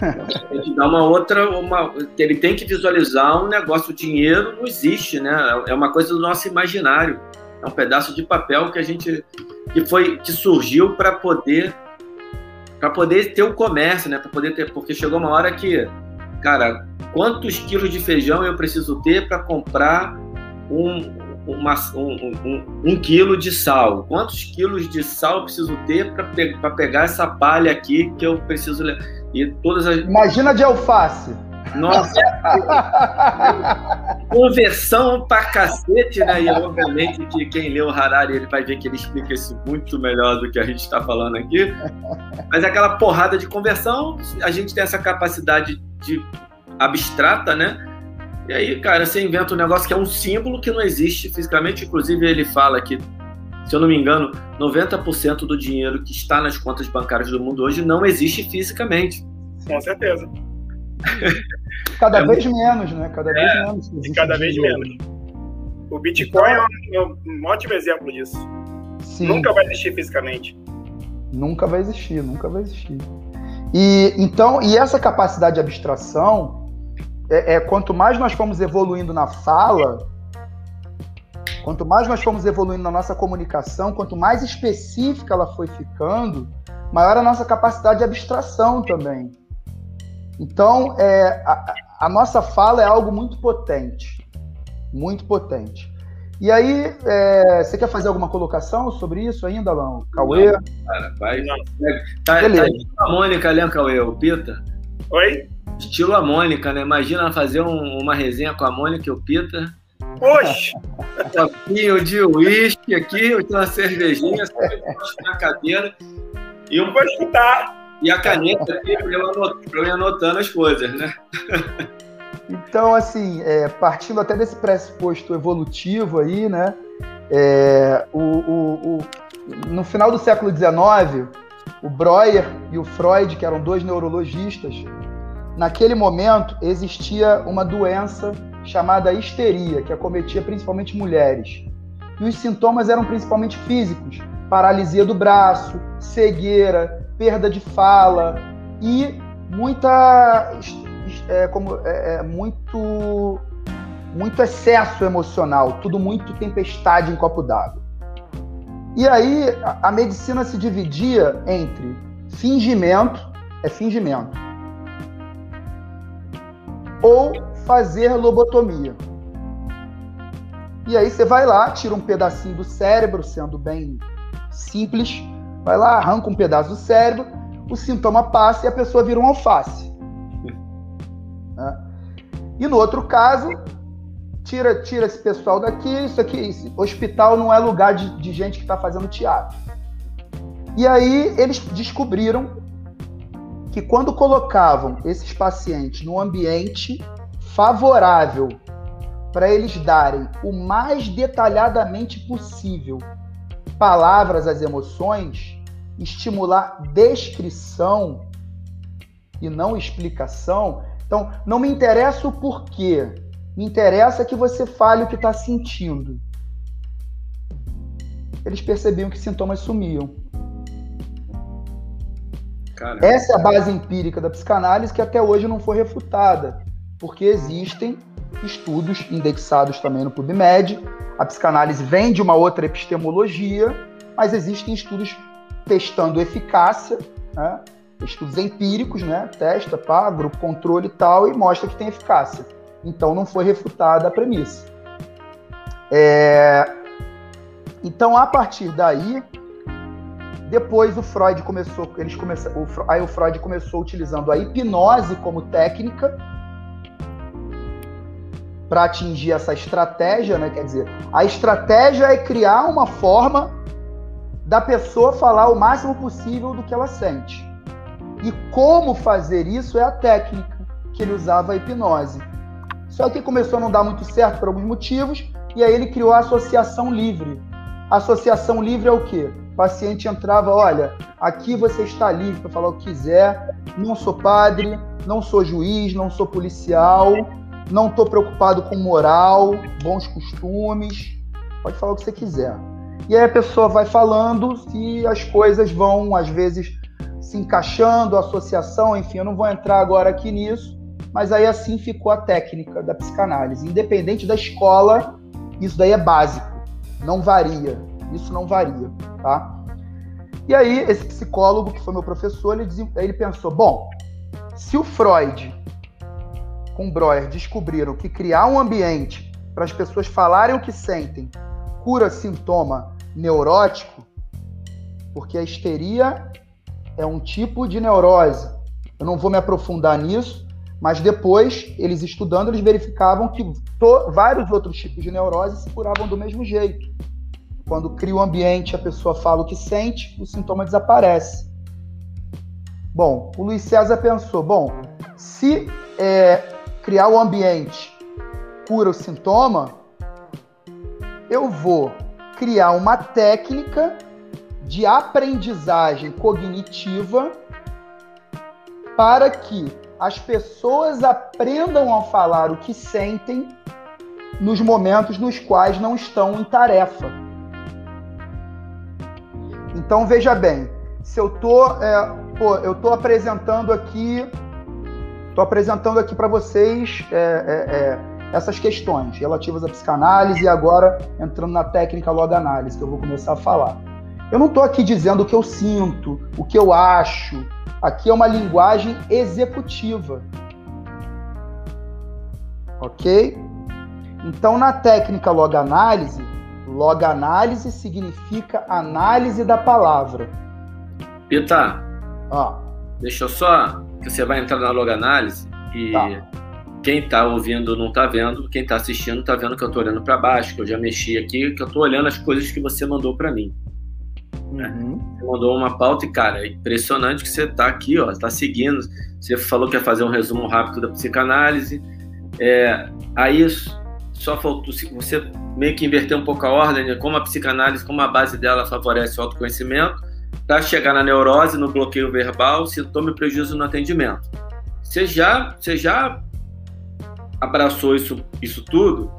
ele dá uma outra, uma, ele tem que visualizar um negócio, o dinheiro não existe, né? É uma coisa do nosso imaginário. É um pedaço de papel que a gente que foi que surgiu para poder para poder ter o um comércio, né? Para poder ter, porque chegou uma hora que, cara, quantos quilos de feijão eu preciso ter para comprar um, uma, um, um, um, quilo de sal? Quantos quilos de sal eu preciso ter para pe pegar essa palha aqui que eu preciso e todas as... Imagina de alface. Nossa, conversão pra cacete, né? E obviamente que quem lê o Harari ele vai ver que ele explica isso muito melhor do que a gente está falando aqui. Mas aquela porrada de conversão, a gente tem essa capacidade de abstrata, né? E aí, cara, você inventa um negócio que é um símbolo que não existe fisicamente. Inclusive, ele fala que se eu não me engano, 90% do dinheiro que está nas contas bancárias do mundo hoje não existe fisicamente. Com certeza. Cada é vez muito... menos, né? Cada é, vez menos. E cada vez dinheiro. menos. O Bitcoin então, é, um, é um ótimo exemplo disso. Sim. Nunca vai existir fisicamente. Nunca vai existir, nunca vai existir. E então, e essa capacidade de abstração é, é quanto mais nós fomos evoluindo na fala, quanto mais nós fomos evoluindo na nossa comunicação, quanto mais específica ela foi ficando, maior a nossa capacidade de abstração também. Então, é, a, a nossa fala é algo muito potente, muito potente. E aí, é, você quer fazer alguma colocação sobre isso ainda, Lão? Cauê? Não, cara, vai. Tá, tá estilo a Mônica ali, Cauê, o Pita. Oi? Estilo a Mônica, né? Imagina fazer um, uma resenha com a Mônica e o Pita. Poxa! Um copinho de uísque aqui, uma cervejinha na cadeira. E um... Vou escutar. E a caneta aqui para eu, ir anotando as coisas, né? Então, assim, é, partindo até desse pressuposto evolutivo aí, né? É, o, o, o, no final do século XIX, o Breuer e o Freud, que eram dois neurologistas, naquele momento existia uma doença chamada histeria, que acometia principalmente mulheres. E os sintomas eram principalmente físicos: paralisia do braço, cegueira, perda de fala e muita é, como, é, é, muito, muito excesso emocional, tudo muito tempestade em copo d'água. E aí a, a medicina se dividia entre fingimento, é fingimento, ou fazer lobotomia. E aí você vai lá, tira um pedacinho do cérebro, sendo bem simples, vai lá, arranca um pedaço do cérebro, o sintoma passa e a pessoa vira um alface. Né? E no outro caso, tira, tira esse pessoal daqui, isso aqui, esse hospital não é lugar de, de gente que está fazendo teatro. E aí eles descobriram que quando colocavam esses pacientes no ambiente favorável para eles darem o mais detalhadamente possível palavras às emoções, estimular descrição e não explicação, então, não me interessa o porquê. Me interessa que você fale o que está sentindo. Eles percebiam que sintomas sumiam. Caramba. Essa é a base empírica da psicanálise que até hoje não foi refutada, porque existem estudos indexados também no PubMed. A psicanálise vem de uma outra epistemologia, mas existem estudos testando eficácia, né? estudos empíricos, né? Testa, pá, grupo controle e tal, e mostra que tem eficácia. Então não foi refutada a premissa. É... Então, a partir daí, depois o Freud começou, eles começaram, aí o Freud começou utilizando a hipnose como técnica para atingir essa estratégia, né? Quer dizer, a estratégia é criar uma forma da pessoa falar o máximo possível do que ela sente. E como fazer isso é a técnica que ele usava a hipnose. Só que começou a não dar muito certo por alguns motivos, e aí ele criou a associação livre. Associação livre é o quê? O paciente entrava, olha, aqui você está livre para falar o que quiser, não sou padre, não sou juiz, não sou policial, não estou preocupado com moral, bons costumes, pode falar o que você quiser. E aí a pessoa vai falando e as coisas vão, às vezes, se encaixando, associação, enfim, eu não vou entrar agora aqui nisso, mas aí assim ficou a técnica da psicanálise. Independente da escola, isso daí é básico, não varia, isso não varia, tá? E aí, esse psicólogo, que foi meu professor, ele, ele pensou, bom, se o Freud com Breuer descobriram que criar um ambiente para as pessoas falarem o que sentem cura sintoma neurótico, porque a histeria é um tipo de neurose. Eu não vou me aprofundar nisso, mas depois, eles estudando, eles verificavam que vários outros tipos de neurose se curavam do mesmo jeito. Quando cria o ambiente, a pessoa fala o que sente, o sintoma desaparece. Bom, o Luiz César pensou: bom, se é, criar o ambiente cura o sintoma, eu vou criar uma técnica de aprendizagem cognitiva para que as pessoas aprendam a falar o que sentem nos momentos nos quais não estão em tarefa. Então veja bem, se eu tô, é, pô, eu tô apresentando aqui, tô apresentando aqui para vocês é, é, é, essas questões relativas à psicanálise e agora entrando na técnica loganálise que eu vou começar a falar. Eu não estou aqui dizendo o que eu sinto, o que eu acho. Aqui é uma linguagem executiva. Ok? Então, na técnica loganálise, loganálise significa análise da palavra. Pita, ah. deixa eu só. que Você vai entrar na loganálise e tá. quem está ouvindo não está vendo, quem está assistindo está vendo que eu estou olhando para baixo, que eu já mexi aqui, que eu estou olhando as coisas que você mandou para mim. Uhum. Você mandou uma pauta e, cara, é impressionante que você está aqui, ó, está seguindo. Você falou que ia fazer um resumo rápido da psicanálise. É, aí só faltou você meio que inverter um pouco a ordem, né? como a psicanálise, como a base dela favorece o autoconhecimento, para chegar na neurose, no bloqueio verbal, sintoma e prejuízo no atendimento. Você já, você já abraçou isso, isso tudo,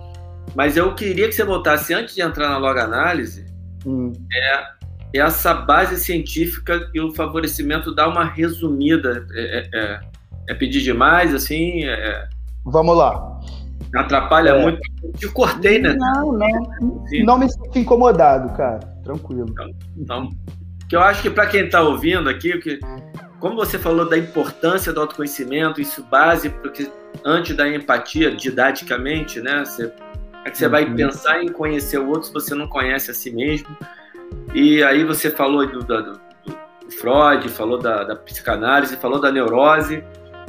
mas eu queria que você voltasse, antes de entrar na loganálise, hum. é, essa base científica e o favorecimento dá uma resumida. É, é, é, é pedir demais, assim? É, é. Vamos lá. Atrapalha é. muito. Te cortei, né? Não, não. Sim. Não me sinto incomodado, cara. Tranquilo. Então, então que eu acho que para quem está ouvindo aqui, que, como você falou da importância do autoconhecimento, isso base, porque antes da empatia, didaticamente, né? Você, é que você uhum. vai pensar em conhecer o outro se você não conhece a si mesmo. E aí você falou do, do, do Freud, falou da, da, psicanálise, falou da neurose.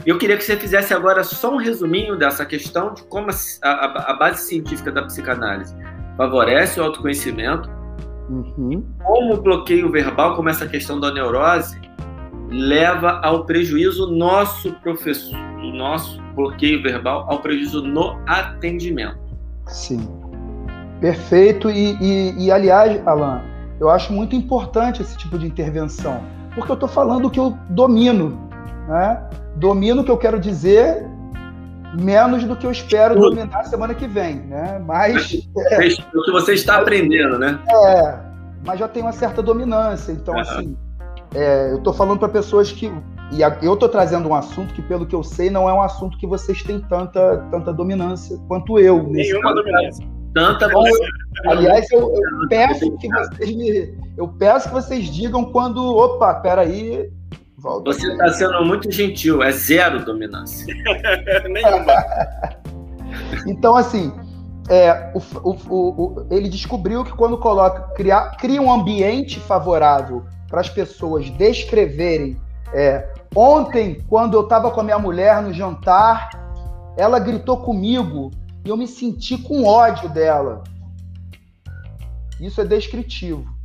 Eu queria que você fizesse agora só um resuminho dessa questão de como a, a, a base científica da psicanálise favorece o autoconhecimento, uhum. como o bloqueio verbal, como essa questão da neurose, leva ao prejuízo nosso professor, o nosso bloqueio verbal, ao prejuízo no atendimento. Sim. Perfeito. E, e, e aliás, Alan, eu acho muito importante esse tipo de intervenção, porque eu estou falando o que eu domino, né? Domino o que eu quero dizer menos do que eu espero Tudo. dominar semana que vem, né? Mas é, o que você está aprendendo, né? É, mas já tem uma certa dominância, então uhum. assim, é, eu estou falando para pessoas que e eu estou trazendo um assunto que, pelo que eu sei, não é um assunto que vocês têm tanta, tanta dominância quanto eu. Nenhuma dominância. Tanta então, Aliás, eu, eu, peço que vocês me, eu peço que vocês digam quando, opa, peraí, volta. Você está sendo muito gentil, é zero dominância. Nenhuma. então, assim, é, o, o, o, ele descobriu que quando coloca, cria, cria um ambiente favorável para as pessoas descreverem. É, ontem, quando eu estava com a minha mulher no jantar, ela gritou comigo e eu me senti com ódio dela. Isso é descritivo.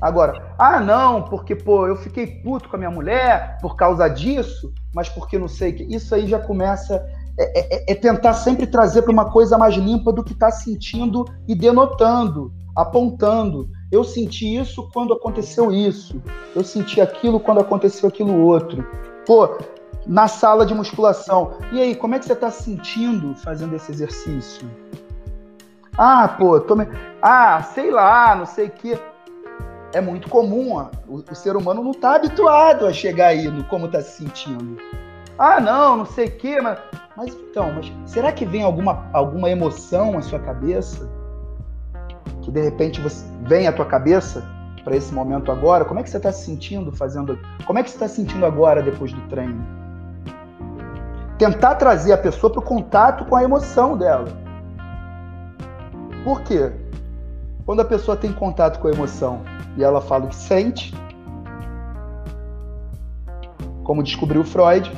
Agora, ah, não, porque pô, eu fiquei puto com a minha mulher por causa disso, mas porque não sei que. Isso aí já começa. É, é, é tentar sempre trazer para uma coisa mais limpa do que está sentindo e denotando, apontando. Eu senti isso quando aconteceu isso. Eu senti aquilo quando aconteceu aquilo outro. Pô, na sala de musculação. E aí, como é que você está se sentindo fazendo esse exercício? Ah, pô, tô me... Ah, sei lá, não sei o quê. É muito comum, ó. O, o, ser humano não está habituado a chegar aí no como está se sentindo. Ah, não, não sei o quê, mas... mas então, mas será que vem alguma, alguma emoção à sua cabeça? Que de repente você vem à tua cabeça para esse momento agora? Como é que você está se sentindo fazendo? Como é que você está se sentindo agora depois do treino? tentar trazer a pessoa para o contato com a emoção dela. Por quê? Quando a pessoa tem contato com a emoção e ela fala o que sente, como descobriu Freud,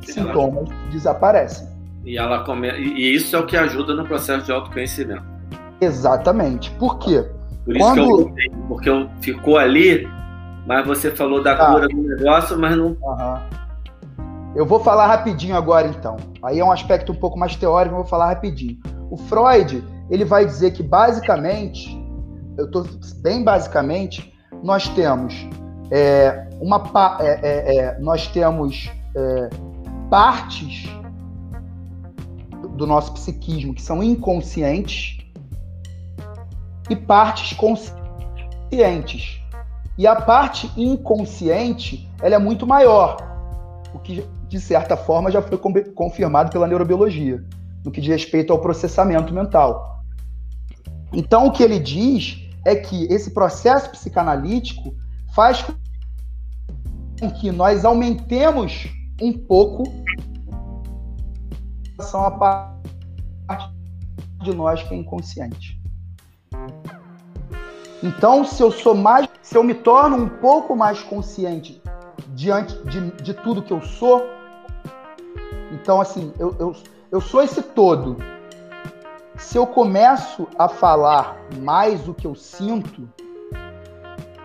sintomas desaparecem. E, ela come... e isso é o que ajuda no processo de autoconhecimento. Exatamente. Por quê? Por isso Quando... que eu porque eu ficou ali, mas você falou da ah. cura do negócio, mas não. Eu vou falar rapidinho agora, então. Aí é um aspecto um pouco mais teórico, eu vou falar rapidinho. O Freud, ele vai dizer que basicamente eu estou bem basicamente, nós temos é, uma é, é, é, nós temos é, partes do nosso psiquismo que são inconscientes e partes conscientes. E a parte inconsciente ela é muito maior, o que de certa forma já foi confirmado pela neurobiologia, no que diz respeito ao processamento mental. Então o que ele diz é que esse processo psicanalítico faz com que nós aumentemos um pouco à parte de nós que é inconsciente. Então, se eu sou mais, se eu me torno um pouco mais consciente diante de, de tudo que eu sou, então assim, eu, eu, eu sou esse todo. Se eu começo a falar mais o que eu sinto,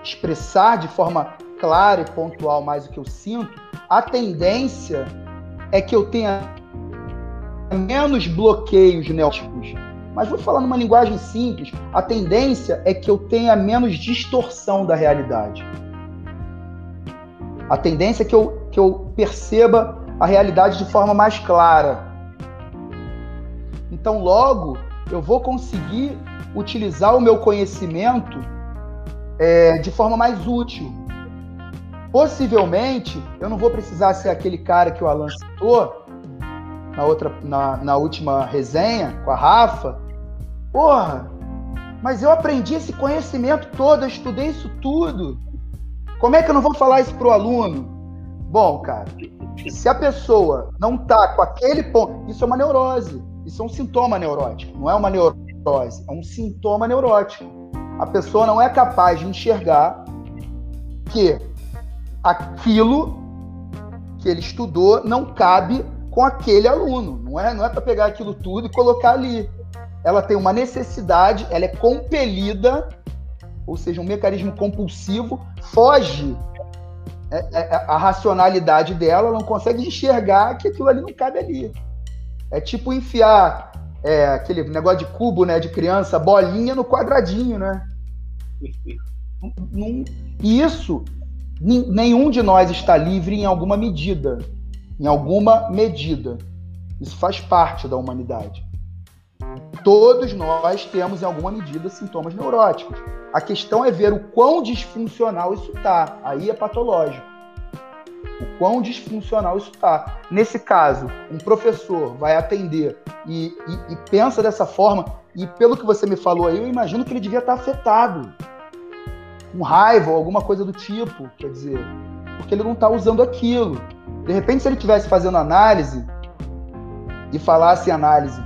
expressar de forma clara e pontual mais o que eu sinto, a tendência é que eu tenha menos bloqueios neóticos. Mas vou falar numa linguagem simples, a tendência é que eu tenha menos distorção da realidade. A tendência é que eu, que eu perceba a realidade de forma mais clara. Então, logo, eu vou conseguir utilizar o meu conhecimento é, de forma mais útil. Possivelmente, eu não vou precisar ser aquele cara que o Alan citou na, outra, na, na última resenha com a Rafa. Porra, mas eu aprendi esse conhecimento todo, eu estudei isso tudo. Como é que eu não vou falar isso para o aluno? Bom, cara, se a pessoa não tá com aquele ponto, isso é uma neurose, isso é um sintoma neurótico, não é uma neurose, é um sintoma neurótico. A pessoa não é capaz de enxergar que aquilo que ele estudou não cabe com aquele aluno. Não é, não é para pegar aquilo tudo e colocar ali. Ela tem uma necessidade, ela é compelida, ou seja, um mecanismo compulsivo, foge é, é, a racionalidade dela, não consegue enxergar que aquilo ali não cabe ali. É tipo enfiar é, aquele negócio de cubo, né, de criança, bolinha no quadradinho, né? E isso, nenhum de nós está livre em alguma medida. Em alguma medida. Isso faz parte da humanidade. Todos nós temos, em alguma medida, sintomas neuróticos. A questão é ver o quão disfuncional isso está. Aí é patológico. O quão disfuncional isso está. Nesse caso, um professor vai atender e, e, e, pensa dessa forma, e pelo que você me falou aí, eu imagino que ele devia estar afetado. Com raiva ou alguma coisa do tipo. Quer dizer, porque ele não está usando aquilo. De repente, se ele estivesse fazendo análise e falasse análise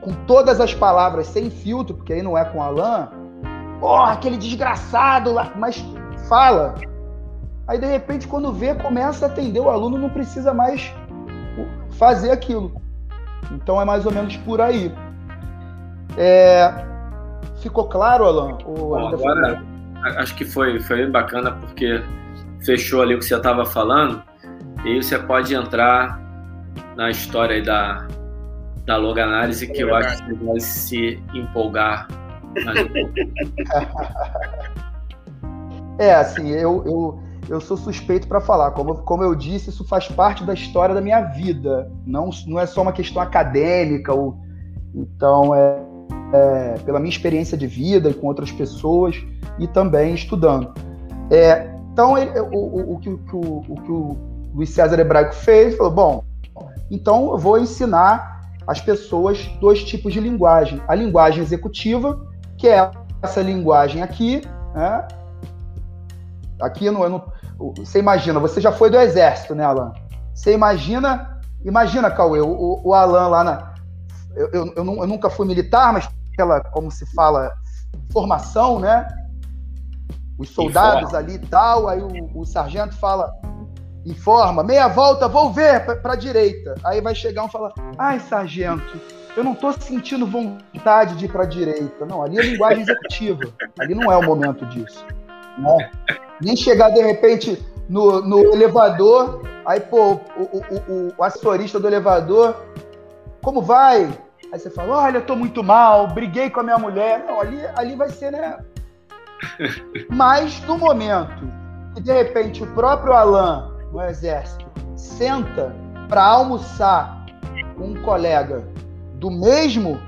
com todas as palavras sem filtro, porque aí não é com Alain, porra, aquele desgraçado lá, mas fala. Aí de repente, quando vê, começa a atender o aluno, não precisa mais fazer aquilo. Então é mais ou menos por aí. É... Ficou claro, Alan? Bom, agora, acho que foi, foi bem bacana porque fechou ali o que você estava falando. E aí você pode entrar na história da, da logo análise, que eu acho que você vai se empolgar é, assim, eu, eu, eu sou suspeito para falar. Como, como eu disse, isso faz parte da história da minha vida. Não, não é só uma questão acadêmica. Ou, então, é, é pela minha experiência de vida e com outras pessoas e também estudando. É, então, ele, o, o, o, que, o, que o Luiz César Hebraico fez, falou, bom, então eu vou ensinar as pessoas dois tipos de linguagem. A linguagem executiva, que é essa linguagem aqui, né? Aqui eu não, eu não, você imagina, você já foi do exército, né, Alan? Você imagina, imagina, Cauê, o, o Alan lá na. Eu, eu, eu, nunca fui militar, mas aquela, como se fala, formação, né? Os soldados informa. ali e tal, aí o, o sargento fala, informa, meia volta, vou ver para a direita. Aí vai chegar um e falar, ai, sargento, eu não estou sentindo vontade de ir para a direita. Não, ali é linguagem executiva. Ali não é o momento disso. Né? Nem chegar de repente no, no elevador, aí, pô, o, o, o, o assessorista do elevador, como vai? Aí você fala, olha, eu tô muito mal, briguei com a minha mulher. Não, ali, ali vai ser, né? Mas no momento que de repente o próprio Alain, no exército, senta para almoçar com um colega do mesmo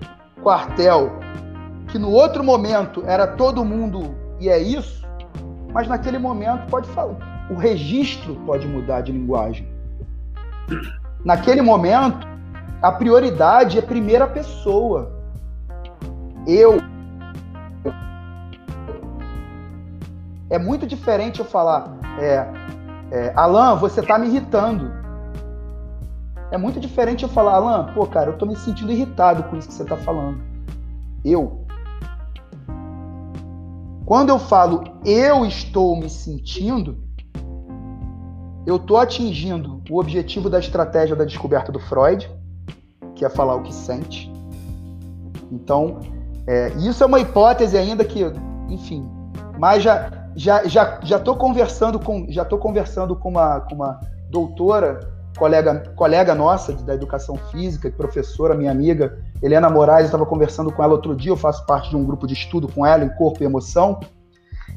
quartel, que no outro momento era todo mundo e é isso, mas naquele momento pode falar, o registro pode mudar de linguagem. Naquele momento, a prioridade é primeira pessoa. Eu. É muito diferente eu falar, é, é, Alan, você tá me irritando. É muito diferente eu falar, Alan, pô, cara, eu tô me sentindo irritado com isso que você tá falando. Eu. Quando eu falo eu estou me sentindo, eu tô atingindo o objetivo da estratégia da descoberta do Freud, que é falar o que sente. Então, é, isso é uma hipótese ainda que, enfim, mas já já já já estou conversando com já tô conversando com uma, com uma doutora colega colega nossa da educação física professora minha amiga Helena Moraes estava conversando com ela outro dia eu faço parte de um grupo de estudo com ela em corpo e emoção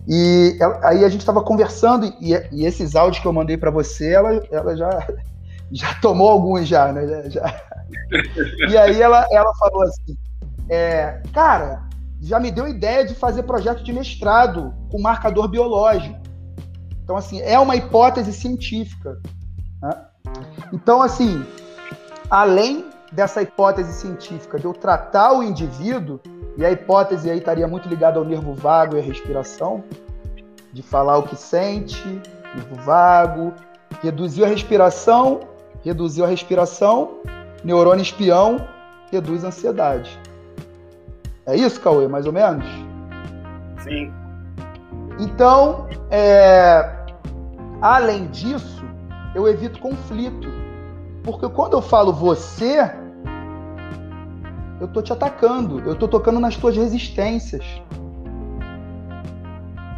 e ela, aí a gente estava conversando e, e, esses áudios que eu mandei para você ela, ela já já tomou alguns já né já, já. e aí ela ela falou assim é, cara já me deu ideia de fazer projeto de mestrado com marcador biológico. Então, assim, é uma hipótese científica. Né? Então, assim, além dessa hipótese científica de eu tratar o indivíduo, e a hipótese aí estaria muito ligada ao nervo vago e à respiração, de falar o que sente, nervo vago, reduziu a respiração, reduziu a respiração, neurônio espião, reduz a ansiedade. É isso, Cauê, mais ou menos? Sim. Então, é... além disso, eu evito conflito. Porque quando eu falo você, eu tô te atacando, eu tô tocando nas tuas resistências.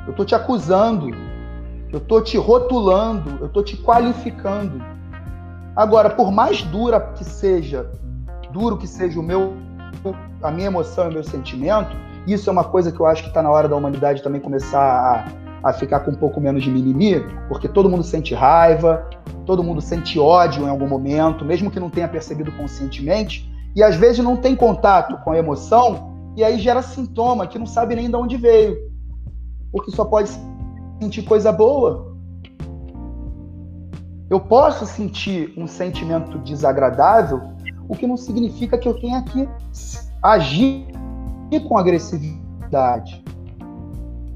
Eu tô te acusando, eu tô te rotulando, eu tô te qualificando. Agora, por mais dura que seja, duro que seja o meu a minha emoção e o meu sentimento, isso é uma coisa que eu acho que está na hora da humanidade também começar a, a ficar com um pouco menos de mimimi, porque todo mundo sente raiva, todo mundo sente ódio em algum momento, mesmo que não tenha percebido conscientemente, e às vezes não tem contato com a emoção, e aí gera sintoma que não sabe nem de onde veio, porque só pode sentir coisa boa. Eu posso sentir um sentimento desagradável o que não significa que eu tenha que agir com agressividade.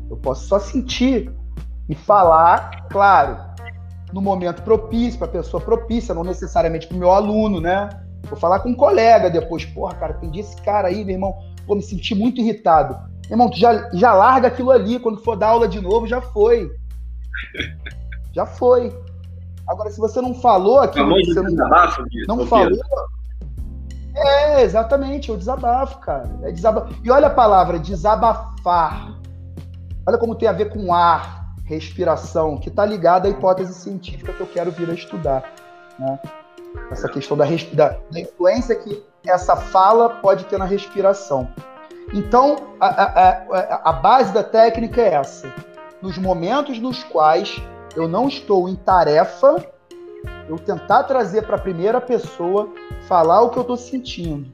Eu posso só sentir e falar, claro, no momento propício, para a pessoa propícia, não necessariamente para o meu aluno, né? Vou falar com um colega depois, porra, cara, entendi esse cara aí, meu irmão, vou me sentir muito irritado. Meu irmão, tu já, já larga aquilo ali, quando for dar aula de novo, já foi. Já foi. Agora, se você não falou aquilo, você não, não falou, é, exatamente, é o desabafo, cara. É desabafo. E olha a palavra, desabafar. Olha como tem a ver com ar, respiração, que está ligada à hipótese científica que eu quero vir a estudar. Né? Essa questão da, da, da influência que essa fala pode ter na respiração. Então, a, a, a, a base da técnica é essa. Nos momentos nos quais eu não estou em tarefa, eu tentar trazer para a primeira pessoa, falar o que eu estou sentindo.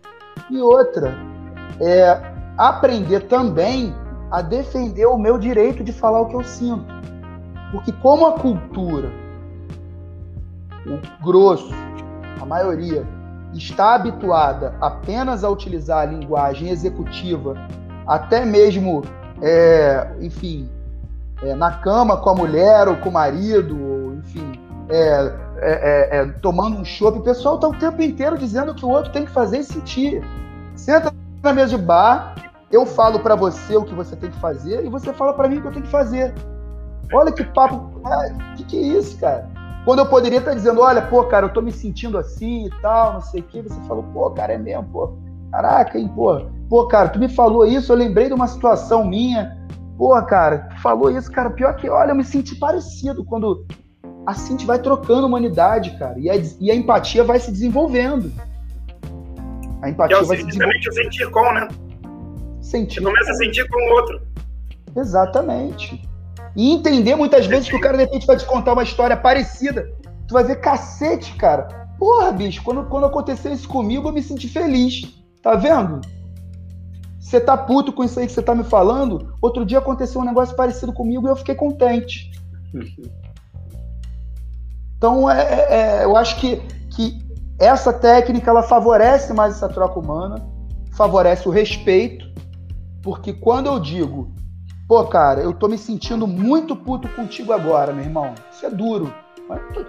E outra, é aprender também a defender o meu direito de falar o que eu sinto. Porque como a cultura, o grosso, a maioria, está habituada apenas a utilizar a linguagem executiva, até mesmo, é, enfim, é, na cama com a mulher ou com o marido, ou, enfim, é, é, é, é, tomando um chopp, o pessoal tá o tempo inteiro dizendo que o outro tem que fazer e sentir. Senta na mesa de bar, eu falo para você o que você tem que fazer e você fala para mim o que eu tenho que fazer. Olha que papo, o que, que é isso, cara? Quando eu poderia estar dizendo, olha, pô, cara, eu tô me sentindo assim e tal, não sei o quê, você falou, pô, cara, é mesmo, pô, caraca, hein, pô, pô, cara, tu me falou isso, eu lembrei de uma situação minha, pô, cara, tu falou isso, cara, pior que, olha, eu me senti parecido quando assim a gente vai trocando a humanidade, cara. E a, e a empatia vai se desenvolvendo. A empatia é vai se desenvolvendo. sentir com, né? Sentir. Você começa a sentir com o outro. Exatamente. E entender muitas vezes que o cara de repente vai te contar uma história parecida. Tu vai ver cacete, cara. Porra, bicho, quando, quando aconteceu isso comigo, eu me senti feliz. Tá vendo? Você tá puto com isso aí que você tá me falando? Outro dia aconteceu um negócio parecido comigo e eu fiquei contente. Então, é, é, é, eu acho que, que essa técnica ela favorece mais essa troca humana, favorece o respeito, porque quando eu digo Pô, cara, eu tô me sentindo muito puto contigo agora, meu irmão. Isso é duro.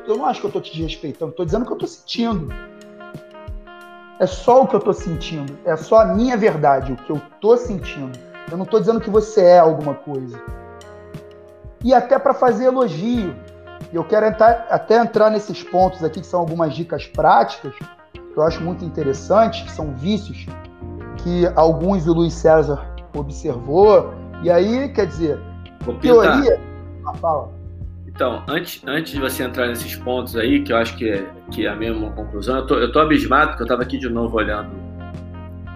Eu não acho que eu tô te respeitando, tô dizendo o que eu tô sentindo. É só o que eu tô sentindo. É só a minha verdade, o que eu tô sentindo. Eu não tô dizendo que você é alguma coisa. E até para fazer elogio. Eu quero entrar, até entrar nesses pontos aqui, que são algumas dicas práticas, que eu acho muito interessantes, que são vícios que alguns o Luiz César observou, e aí, quer dizer, teoria. Ah, fala. Então, antes, antes de você entrar nesses pontos aí, que eu acho que é, que é a mesma conclusão, eu tô, eu tô abismado, porque eu estava aqui de novo olhando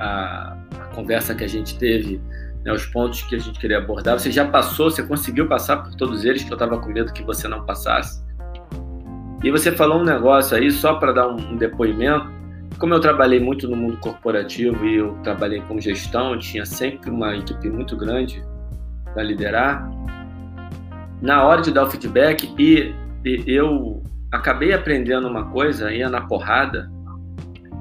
a, a, conversa que a gente teve, né, os pontos que a gente queria abordar. Você já passou, você conseguiu passar por todos eles, que eu estava com medo que você não passasse. E você falou um negócio aí, só para dar um, um depoimento. Como eu trabalhei muito no mundo corporativo e eu trabalhei com gestão, tinha sempre uma equipe muito grande para liderar, na hora de dar o feedback, e, e eu acabei aprendendo uma coisa, ia na porrada,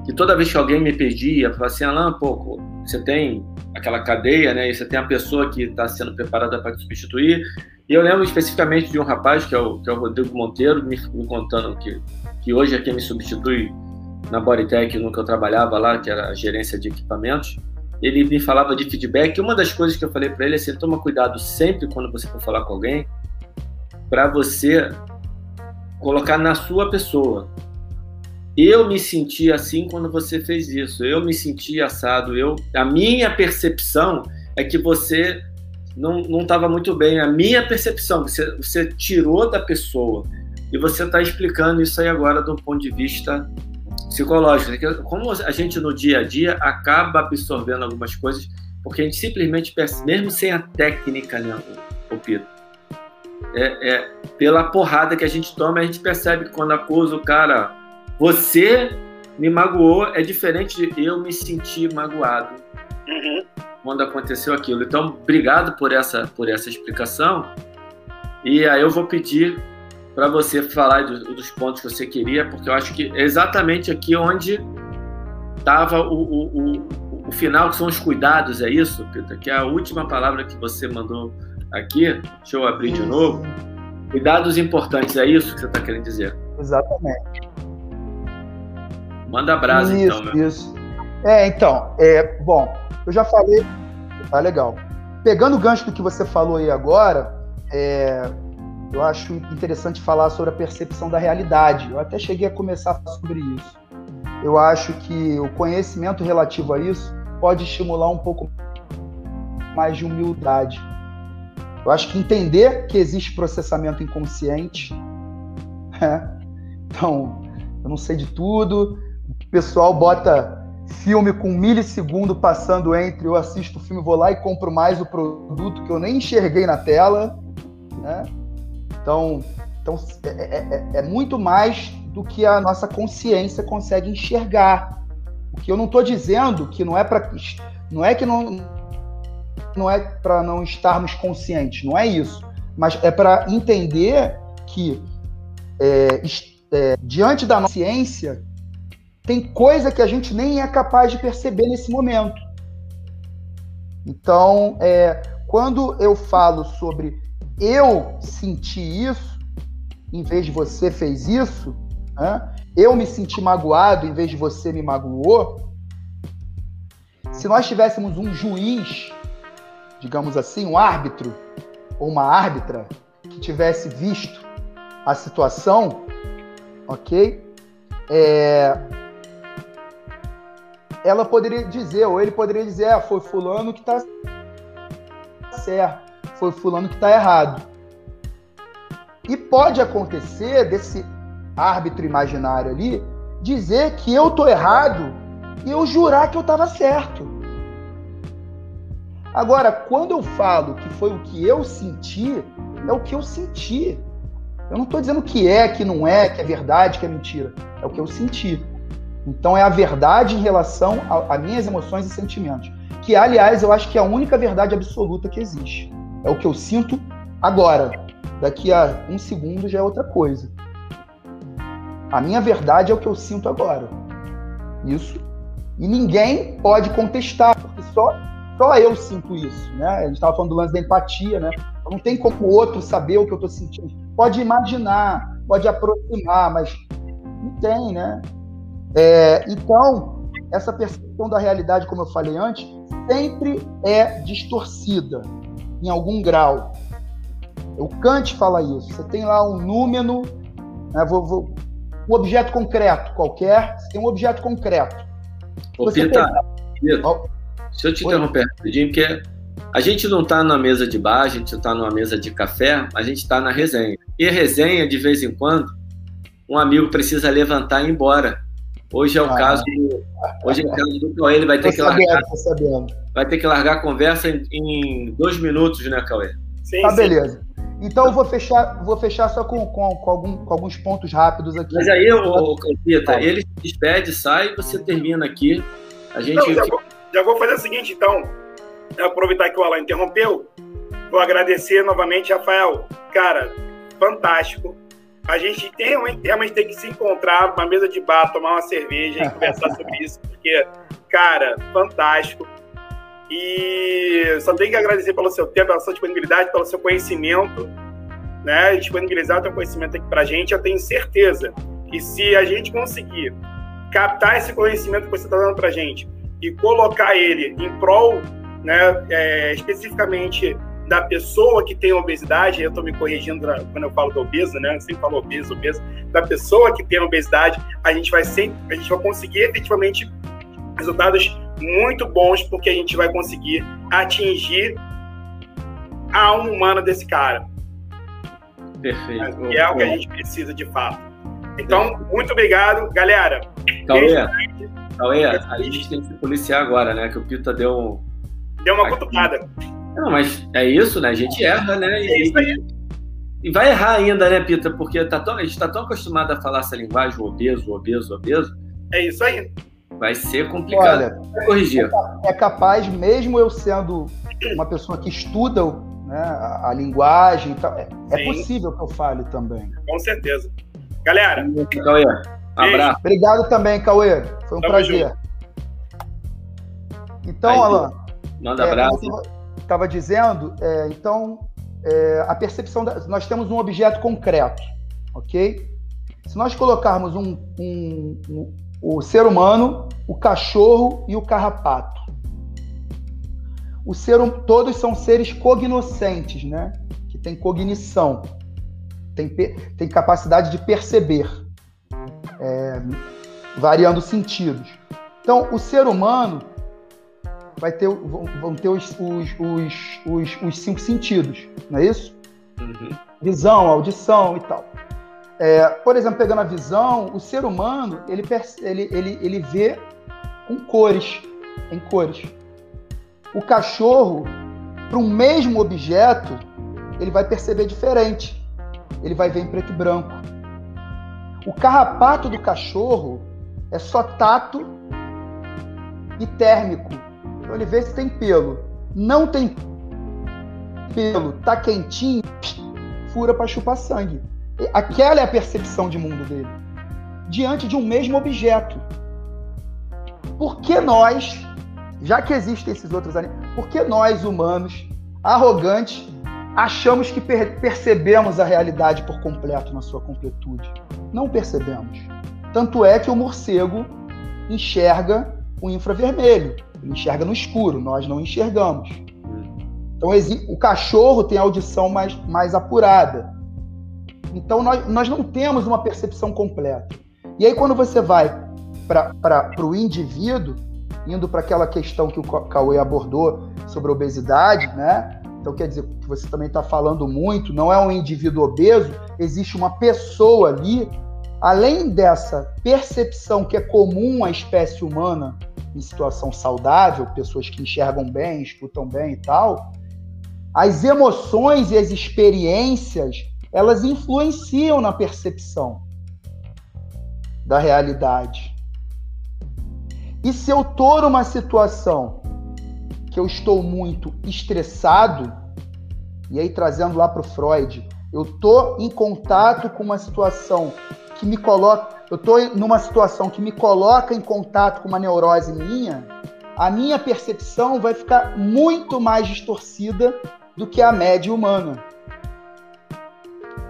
que toda vez que alguém me pedia, falava assim, Alan, pouco, você tem aquela cadeia, né? E você tem a pessoa que está sendo preparada para te substituir. E eu lembro especificamente de um rapaz, que é o, que é o Rodrigo Monteiro, me, me contando que, que hoje é quem me substitui na Bodytech, no que eu trabalhava lá, que era a gerência de equipamentos ele me falava de feedback. E uma das coisas que eu falei para ele é assim: toma cuidado sempre quando você for falar com alguém, para você colocar na sua pessoa. Eu me senti assim quando você fez isso. Eu me senti assado. Eu, a minha percepção é que você não estava muito bem. A minha percepção, você, você tirou da pessoa e você está explicando isso aí agora do ponto de vista psicológicas. Né? Como a gente no dia a dia acaba absorvendo algumas coisas, porque a gente simplesmente percebe, mesmo sem a técnica, né, o, Pito? É, é, pela porrada que a gente toma, a gente percebe que quando acusa o cara, você me magoou, é diferente de eu me sentir magoado uhum. quando aconteceu aquilo. Então, obrigado por essa, por essa explicação. E aí eu vou pedir para você falar do, dos pontos que você queria, porque eu acho que é exatamente aqui onde estava o, o, o, o, final, que são os cuidados, é isso, Peter? Que é a última palavra que você mandou aqui. Deixa eu abrir de novo. Cuidados importantes, é isso que você está querendo dizer? Exatamente. Manda brasa, isso, então. Meu. Isso. É, então, é, bom, eu já falei. Tá legal. Pegando o gancho do que você falou aí agora, é, eu acho interessante falar sobre a percepção da realidade. Eu até cheguei a começar sobre isso. Eu acho que o conhecimento relativo a isso pode estimular um pouco mais de humildade. Eu acho que entender que existe processamento inconsciente. Né? Então, eu não sei de tudo. O pessoal bota filme com milissegundo passando entre eu assisto o filme, vou lá e compro mais o produto que eu nem enxerguei na tela. Né? Então, então é, é, é, é muito mais do que a nossa consciência consegue enxergar. O que eu não estou dizendo que não é para não é que não não é para não estarmos conscientes, não é isso, mas é para entender que é, é, diante da nossa ciência tem coisa que a gente nem é capaz de perceber nesse momento. Então, é, quando eu falo sobre eu senti isso, em vez de você fez isso, né? eu me senti magoado em vez de você me magoou. Se nós tivéssemos um juiz, digamos assim, um árbitro ou uma árbitra que tivesse visto a situação, ok? É... Ela poderia dizer, ou ele poderia dizer, ah, foi fulano que está certo foi fulano que está errado. E pode acontecer desse árbitro imaginário ali dizer que eu tô errado e eu jurar que eu estava certo. Agora, quando eu falo que foi o que eu senti, é o que eu senti. Eu não estou dizendo que é, que não é, que é verdade, que é mentira. É o que eu senti. Então é a verdade em relação a, a minhas emoções e sentimentos. Que, aliás, eu acho que é a única verdade absoluta que existe. É o que eu sinto agora. Daqui a um segundo já é outra coisa. A minha verdade é o que eu sinto agora. Isso. E ninguém pode contestar, porque só, só eu sinto isso. Né? A gente estava falando do lance da empatia, né? Não tem como o outro saber o que eu estou sentindo. Pode imaginar, pode aproximar, mas não tem, né? É, então, essa percepção da realidade, como eu falei antes, sempre é distorcida em algum grau. O Kant fala isso. Você tem lá um número, né, vou, vou, um objeto concreto qualquer, você tem um objeto concreto. Ô, Pita, Pita, deixa eu te Oi? interromper rapidinho, porque a gente não está na mesa de bar, a gente está numa mesa de café, a gente está na resenha. E resenha, de vez em quando, um amigo precisa levantar e ir embora. Hoje é o ah, caso do, hoje é o caso do Cauê, ele vai ter que sabendo, largar. Vai ter que largar a conversa em, em dois minutos, né, Cauê? Sim, tá, sim. beleza. Então eu vou fechar, vou fechar só com, com, com, algum, com alguns pontos rápidos aqui. Mas aí, o Campita, ele se despede, sai e você termina aqui. A gente. Não, já, vou, já vou fazer o seguinte, então. Aproveitar que o Alan interrompeu, vou agradecer novamente, Rafael. Cara, fantástico a gente tem, realmente tem que se encontrar numa mesa de bar, tomar uma cerveja e conversar sobre isso, porque, cara, fantástico. E só tenho que agradecer pelo seu tempo, pela sua disponibilidade, pelo seu conhecimento, né? Disponibilizar o seu conhecimento aqui pra gente. Eu tenho certeza que se a gente conseguir captar esse conhecimento que você está dando pra gente e colocar ele em prol, né, é, especificamente da pessoa que tem obesidade, eu estou me corrigindo quando eu falo do obeso, né? Eu sempre falo obeso, obeso. Da pessoa que tem obesidade, a gente vai sempre, a gente vai conseguir efetivamente resultados muito bons, porque a gente vai conseguir atingir a alma humana desse cara. Perfeito. Que é o que a gente precisa de fato. Então, muito obrigado, galera. Cauê, Cauê, a gente tem que se policiar agora, né? Que o Pita deu. Deu uma cutucada. Não, mas é isso, né? A gente erra, né? E, é isso aí. E vai errar ainda, né, Pita? Porque tá tão, a gente está tão acostumado a falar essa linguagem, obeso, obeso, obeso. É isso aí. Vai ser complicado. Olha, corrigir. É capaz, mesmo eu sendo uma pessoa que estuda né, a, a linguagem, é, é possível que eu fale também. Com certeza. Galera. Cauê, abraço. Obrigado também, Cauê. Foi um Tamo prazer. Junto. Então, Aí, Alan. Manda é, abraço estava dizendo, é, então, é, a percepção, da, nós temos um objeto concreto, ok? Se nós colocarmos um, um, um, o ser humano, o cachorro e o carrapato, o ser, todos são seres cognoscentes, né? Que tem cognição, tem, tem capacidade de perceber, é, variando sentidos. Então, o ser humano vai ter, vão ter os, os, os, os, os cinco sentidos, não é isso? Uhum. Visão, audição e tal. É, por exemplo, pegando a visão, o ser humano ele, ele, ele, ele vê com cores, em cores. O cachorro, para um mesmo objeto, ele vai perceber diferente. Ele vai ver em preto e branco. O carrapato do cachorro é só tato e térmico. Então ele vê se tem pelo. Não tem pelo, tá quentinho, fura para chupar sangue. Aquela é a percepção de mundo dele. Diante de um mesmo objeto. Por que nós, já que existem esses outros animais, por que nós, humanos, arrogantes, achamos que per percebemos a realidade por completo, na sua completude? Não percebemos. Tanto é que o morcego enxerga o infravermelho. Ele enxerga no escuro, nós não enxergamos. Então o cachorro tem audição mais, mais apurada. Então nós, nós não temos uma percepção completa. E aí quando você vai para o indivíduo, indo para aquela questão que o Cauê abordou sobre obesidade, né? Então quer dizer que você também está falando muito, não é um indivíduo obeso, existe uma pessoa ali além dessa percepção que é comum à espécie humana em situação saudável, pessoas que enxergam bem, escutam bem e tal, as emoções e as experiências, elas influenciam na percepção da realidade. E se eu estou numa situação que eu estou muito estressado, e aí trazendo lá para o Freud, eu estou em contato com uma situação que me coloca, eu estou numa situação que me coloca em contato com uma neurose minha, a minha percepção vai ficar muito mais distorcida do que a média humana.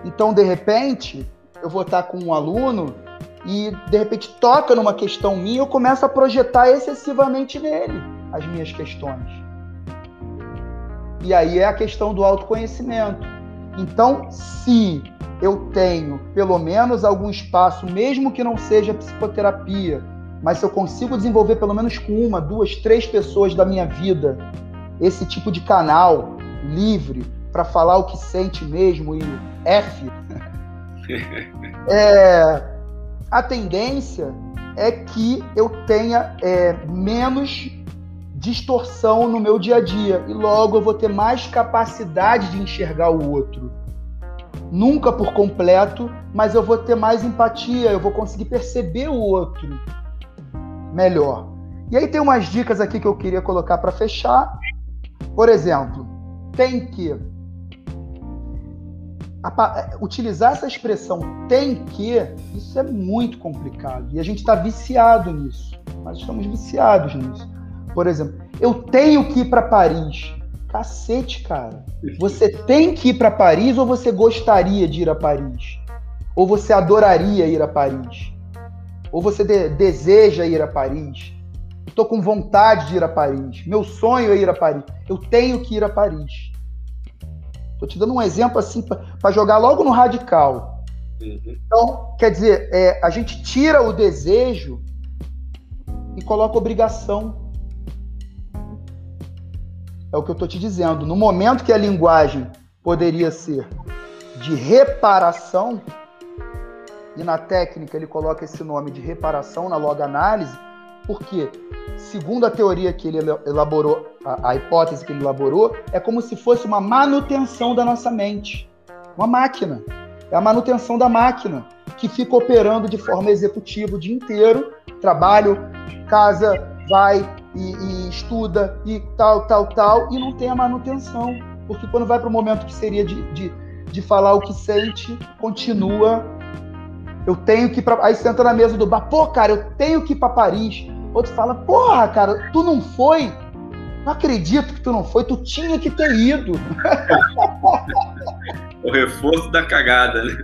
Então, de repente, eu vou estar com um aluno e de repente toca numa questão minha, eu começo a projetar excessivamente nele as minhas questões. E aí é a questão do autoconhecimento. Então, se eu tenho pelo menos algum espaço, mesmo que não seja psicoterapia, mas se eu consigo desenvolver pelo menos com uma, duas, três pessoas da minha vida esse tipo de canal livre para falar o que sente mesmo e F, é, a tendência é que eu tenha é, menos distorção no meu dia a dia e logo eu vou ter mais capacidade de enxergar o outro. Nunca por completo, mas eu vou ter mais empatia, eu vou conseguir perceber o outro melhor. E aí tem umas dicas aqui que eu queria colocar para fechar. Por exemplo, tem que a, utilizar essa expressão tem que, isso é muito complicado. E a gente está viciado nisso. Nós estamos viciados nisso. Por exemplo, eu tenho que ir para Paris. Cacete, cara. Você tem que ir para Paris ou você gostaria de ir a Paris? Ou você adoraria ir a Paris? Ou você de deseja ir a Paris? Estou com vontade de ir a Paris. Meu sonho é ir a Paris. Eu tenho que ir a Paris. Estou te dando um exemplo assim para jogar logo no radical. Uhum. Então, quer dizer, é, a gente tira o desejo e coloca obrigação. É o que eu estou te dizendo. No momento que a linguagem poderia ser de reparação, e na técnica ele coloca esse nome de reparação na loganálise, porque, segundo a teoria que ele elaborou, a, a hipótese que ele elaborou, é como se fosse uma manutenção da nossa mente. Uma máquina. É a manutenção da máquina, que fica operando de forma executiva o dia inteiro, trabalho, casa, vai, e, e estuda e tal, tal, tal, e não tem a manutenção. Porque quando vai para o momento que seria de, de, de falar o que sente, continua. Eu tenho que ir para. Aí senta na mesa do bar, pô, cara, eu tenho que ir para Paris. Outro fala, porra, cara, tu não foi? Não acredito que tu não foi, tu tinha que ter ido. o reforço da cagada, né?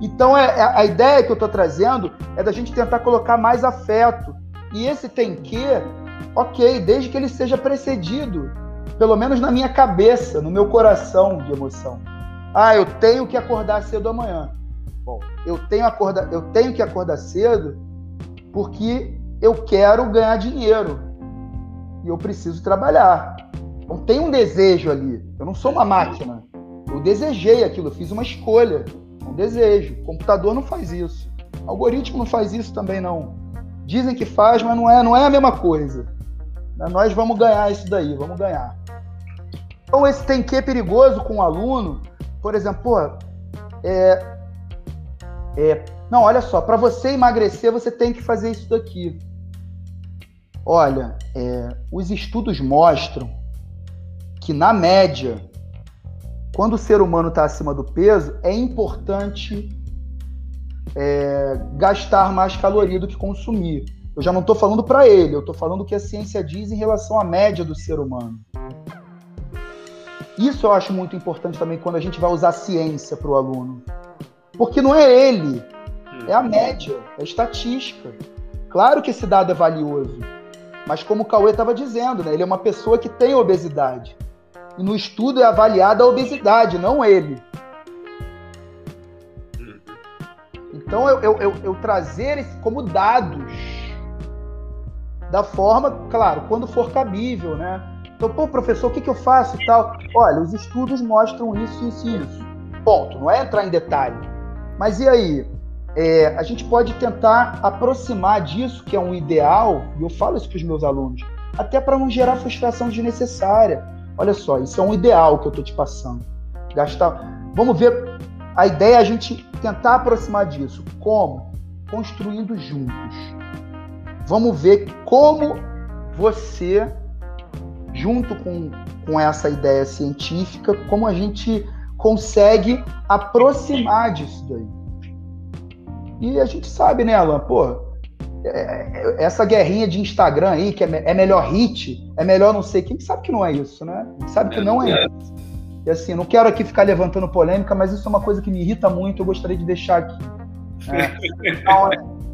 Então, é, é, a ideia que eu estou trazendo é da gente tentar colocar mais afeto, e esse tem que, ok, desde que ele seja precedido, pelo menos na minha cabeça, no meu coração de emoção. Ah, eu tenho que acordar cedo amanhã. Bom, eu tenho, acorda, eu tenho que acordar cedo porque eu quero ganhar dinheiro e eu preciso trabalhar. Então tem um desejo ali. Eu não sou uma máquina. Eu desejei aquilo, eu fiz uma escolha, um desejo. O computador não faz isso. O algoritmo não faz isso também não. Dizem que faz, mas não é, não é a mesma coisa. Né? Nós vamos ganhar isso daí, vamos ganhar. Então esse tem que é perigoso com o aluno, por exemplo, pô, é, é, não, olha só, para você emagrecer você tem que fazer isso daqui. Olha, é, os estudos mostram que na média, quando o ser humano está acima do peso, é importante é, gastar mais caloria do que consumir. Eu já não estou falando para ele, eu estou falando o que a ciência diz em relação à média do ser humano. Isso eu acho muito importante também quando a gente vai usar ciência para o aluno. Porque não é ele, é a média, é a estatística. Claro que esse dado é valioso, mas como o Cauê estava dizendo, né, ele é uma pessoa que tem obesidade. E no estudo é avaliada a obesidade, não ele. Então, eu, eu, eu, eu trazer como dados, da forma, claro, quando for cabível, né? Então, pô, professor, o que, que eu faço e tal? Olha, os estudos mostram isso, isso e isso. Ponto. Não é entrar em detalhe. Mas e aí? é, a gente pode tentar aproximar disso, que é um ideal, e eu falo isso para os meus alunos, até para não gerar frustração desnecessária. Olha só, isso é um ideal que eu estou te passando. Gastar. Vamos ver. A ideia é a gente tentar aproximar disso. Como? Construindo juntos. Vamos ver como você, junto com, com essa ideia científica, como a gente consegue aproximar disso daí. E a gente sabe, né, Alan? Pô, é, é, essa guerrinha de Instagram aí, que é, é, melhor hit, é melhor não sei quem, sabe que não é isso, né? Sabe que não é, é isso. E assim, não quero aqui ficar levantando polêmica, mas isso é uma coisa que me irrita muito, eu gostaria de deixar aqui. É, então,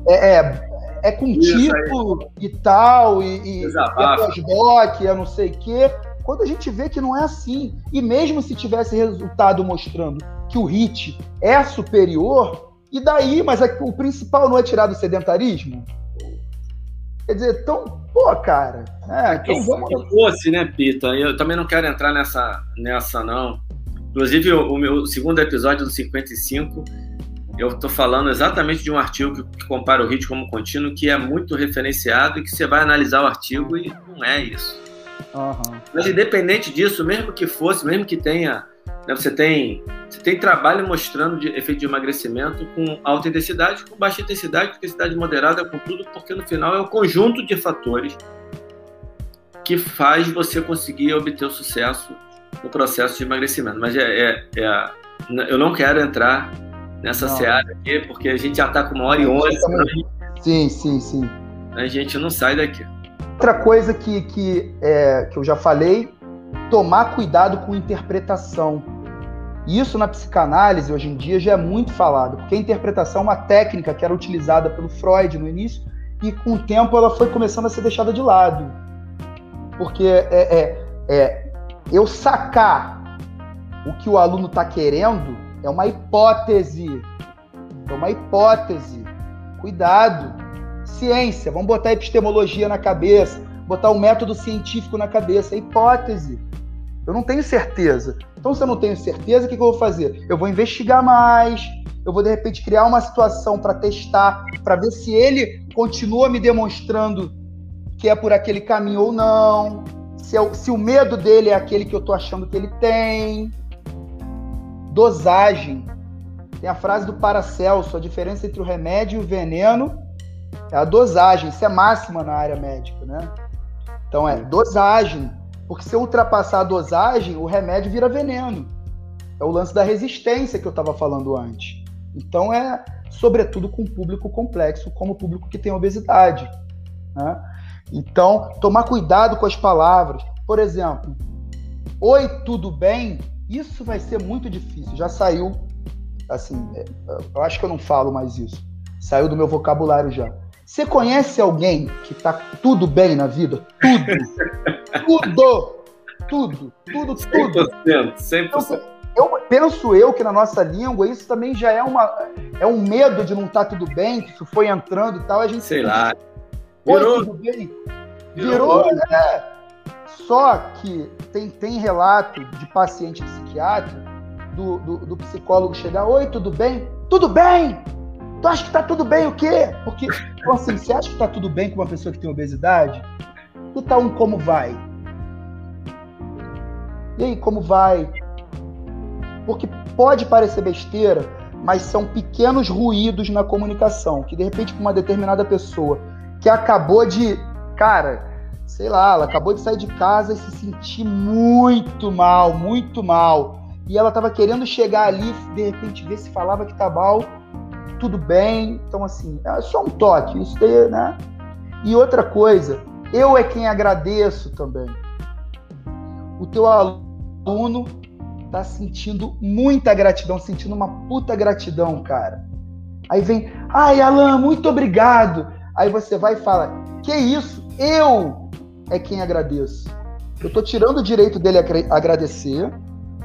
é, é, é com tipo e tal, e, e, e é pós-doc, é não sei o quê. Quando a gente vê que não é assim, e mesmo se tivesse resultado mostrando que o hit é superior, e daí? Mas o principal não é tirar do sedentarismo? Quer dizer, então, pô, cara. É, então vamos... Se fosse, né, Pita? Eu também não quero entrar nessa, nessa não. Inclusive, o, o meu segundo episódio do 55, eu estou falando exatamente de um artigo que, que compara o HIT como contínuo, que é muito referenciado e que você vai analisar o artigo e não é isso. Uhum. Mas independente disso, mesmo que fosse, mesmo que tenha né? Você, tem, você tem trabalho mostrando de efeito de emagrecimento com alta intensidade, com baixa intensidade, com intensidade moderada, com tudo, porque no final é o conjunto de fatores que faz você conseguir obter o sucesso no processo de emagrecimento. Mas é, é, é eu não quero entrar nessa não. seara aqui, porque a gente já está com uma hora e onze. Sim, sim, sim. A gente não sai daqui. Outra coisa que, que, é, que eu já falei, tomar cuidado com interpretação isso na psicanálise hoje em dia já é muito falado, porque a interpretação é uma técnica que era utilizada pelo Freud no início e com o tempo ela foi começando a ser deixada de lado. Porque é, é, é eu sacar o que o aluno está querendo é uma hipótese. É uma hipótese. Cuidado. Ciência, vamos botar epistemologia na cabeça, botar o método científico na cabeça, é hipótese. Eu não tenho certeza. Então, se eu não tenho certeza, o que, que eu vou fazer? Eu vou investigar mais, eu vou de repente criar uma situação para testar, para ver se ele continua me demonstrando que é por aquele caminho ou não, se, é, se o medo dele é aquele que eu estou achando que ele tem. Dosagem. Tem a frase do Paracelso: a diferença entre o remédio e o veneno é a dosagem. Isso é máxima na área médica, né? Então é dosagem. Porque se eu ultrapassar a dosagem, o remédio vira veneno. É o lance da resistência que eu estava falando antes. Então é, sobretudo, com público complexo, como o público que tem obesidade. Né? Então, tomar cuidado com as palavras. Por exemplo, oi, tudo bem? Isso vai ser muito difícil. Já saiu, assim, é, eu acho que eu não falo mais isso. Saiu do meu vocabulário já. Você conhece alguém que tá tudo bem na vida? Tudo! tudo! Tudo, tudo, tudo. 100%, 100%. Eu, eu penso eu que na nossa língua isso também já é uma é um medo de não estar tá tudo bem, que isso foi entrando e tal, a gente sei lá. Virou. Tudo bem. Virou, Virou é. Só que tem, tem relato de paciente psiquiatra do, do, do psicólogo chegar, oi, tudo bem? Tudo bem! Tu acha que tá tudo bem o quê? Porque, então, assim, você acha que tá tudo bem com uma pessoa que tem obesidade? Tu tá um como vai? E aí, como vai? Porque pode parecer besteira, mas são pequenos ruídos na comunicação, que de repente com uma determinada pessoa que acabou de, cara, sei lá, ela acabou de sair de casa e se sentir muito mal, muito mal. E ela estava querendo chegar ali, de repente ver se falava que tá mal, tudo bem. Então, assim, é só um toque, isso daí, né? E outra coisa, eu é quem agradeço também. O teu aluno tá sentindo muita gratidão, sentindo uma puta gratidão, cara. Aí vem, ai, Alan, muito obrigado. Aí você vai e fala, que isso? Eu é quem agradeço. Eu tô tirando o direito dele agradecer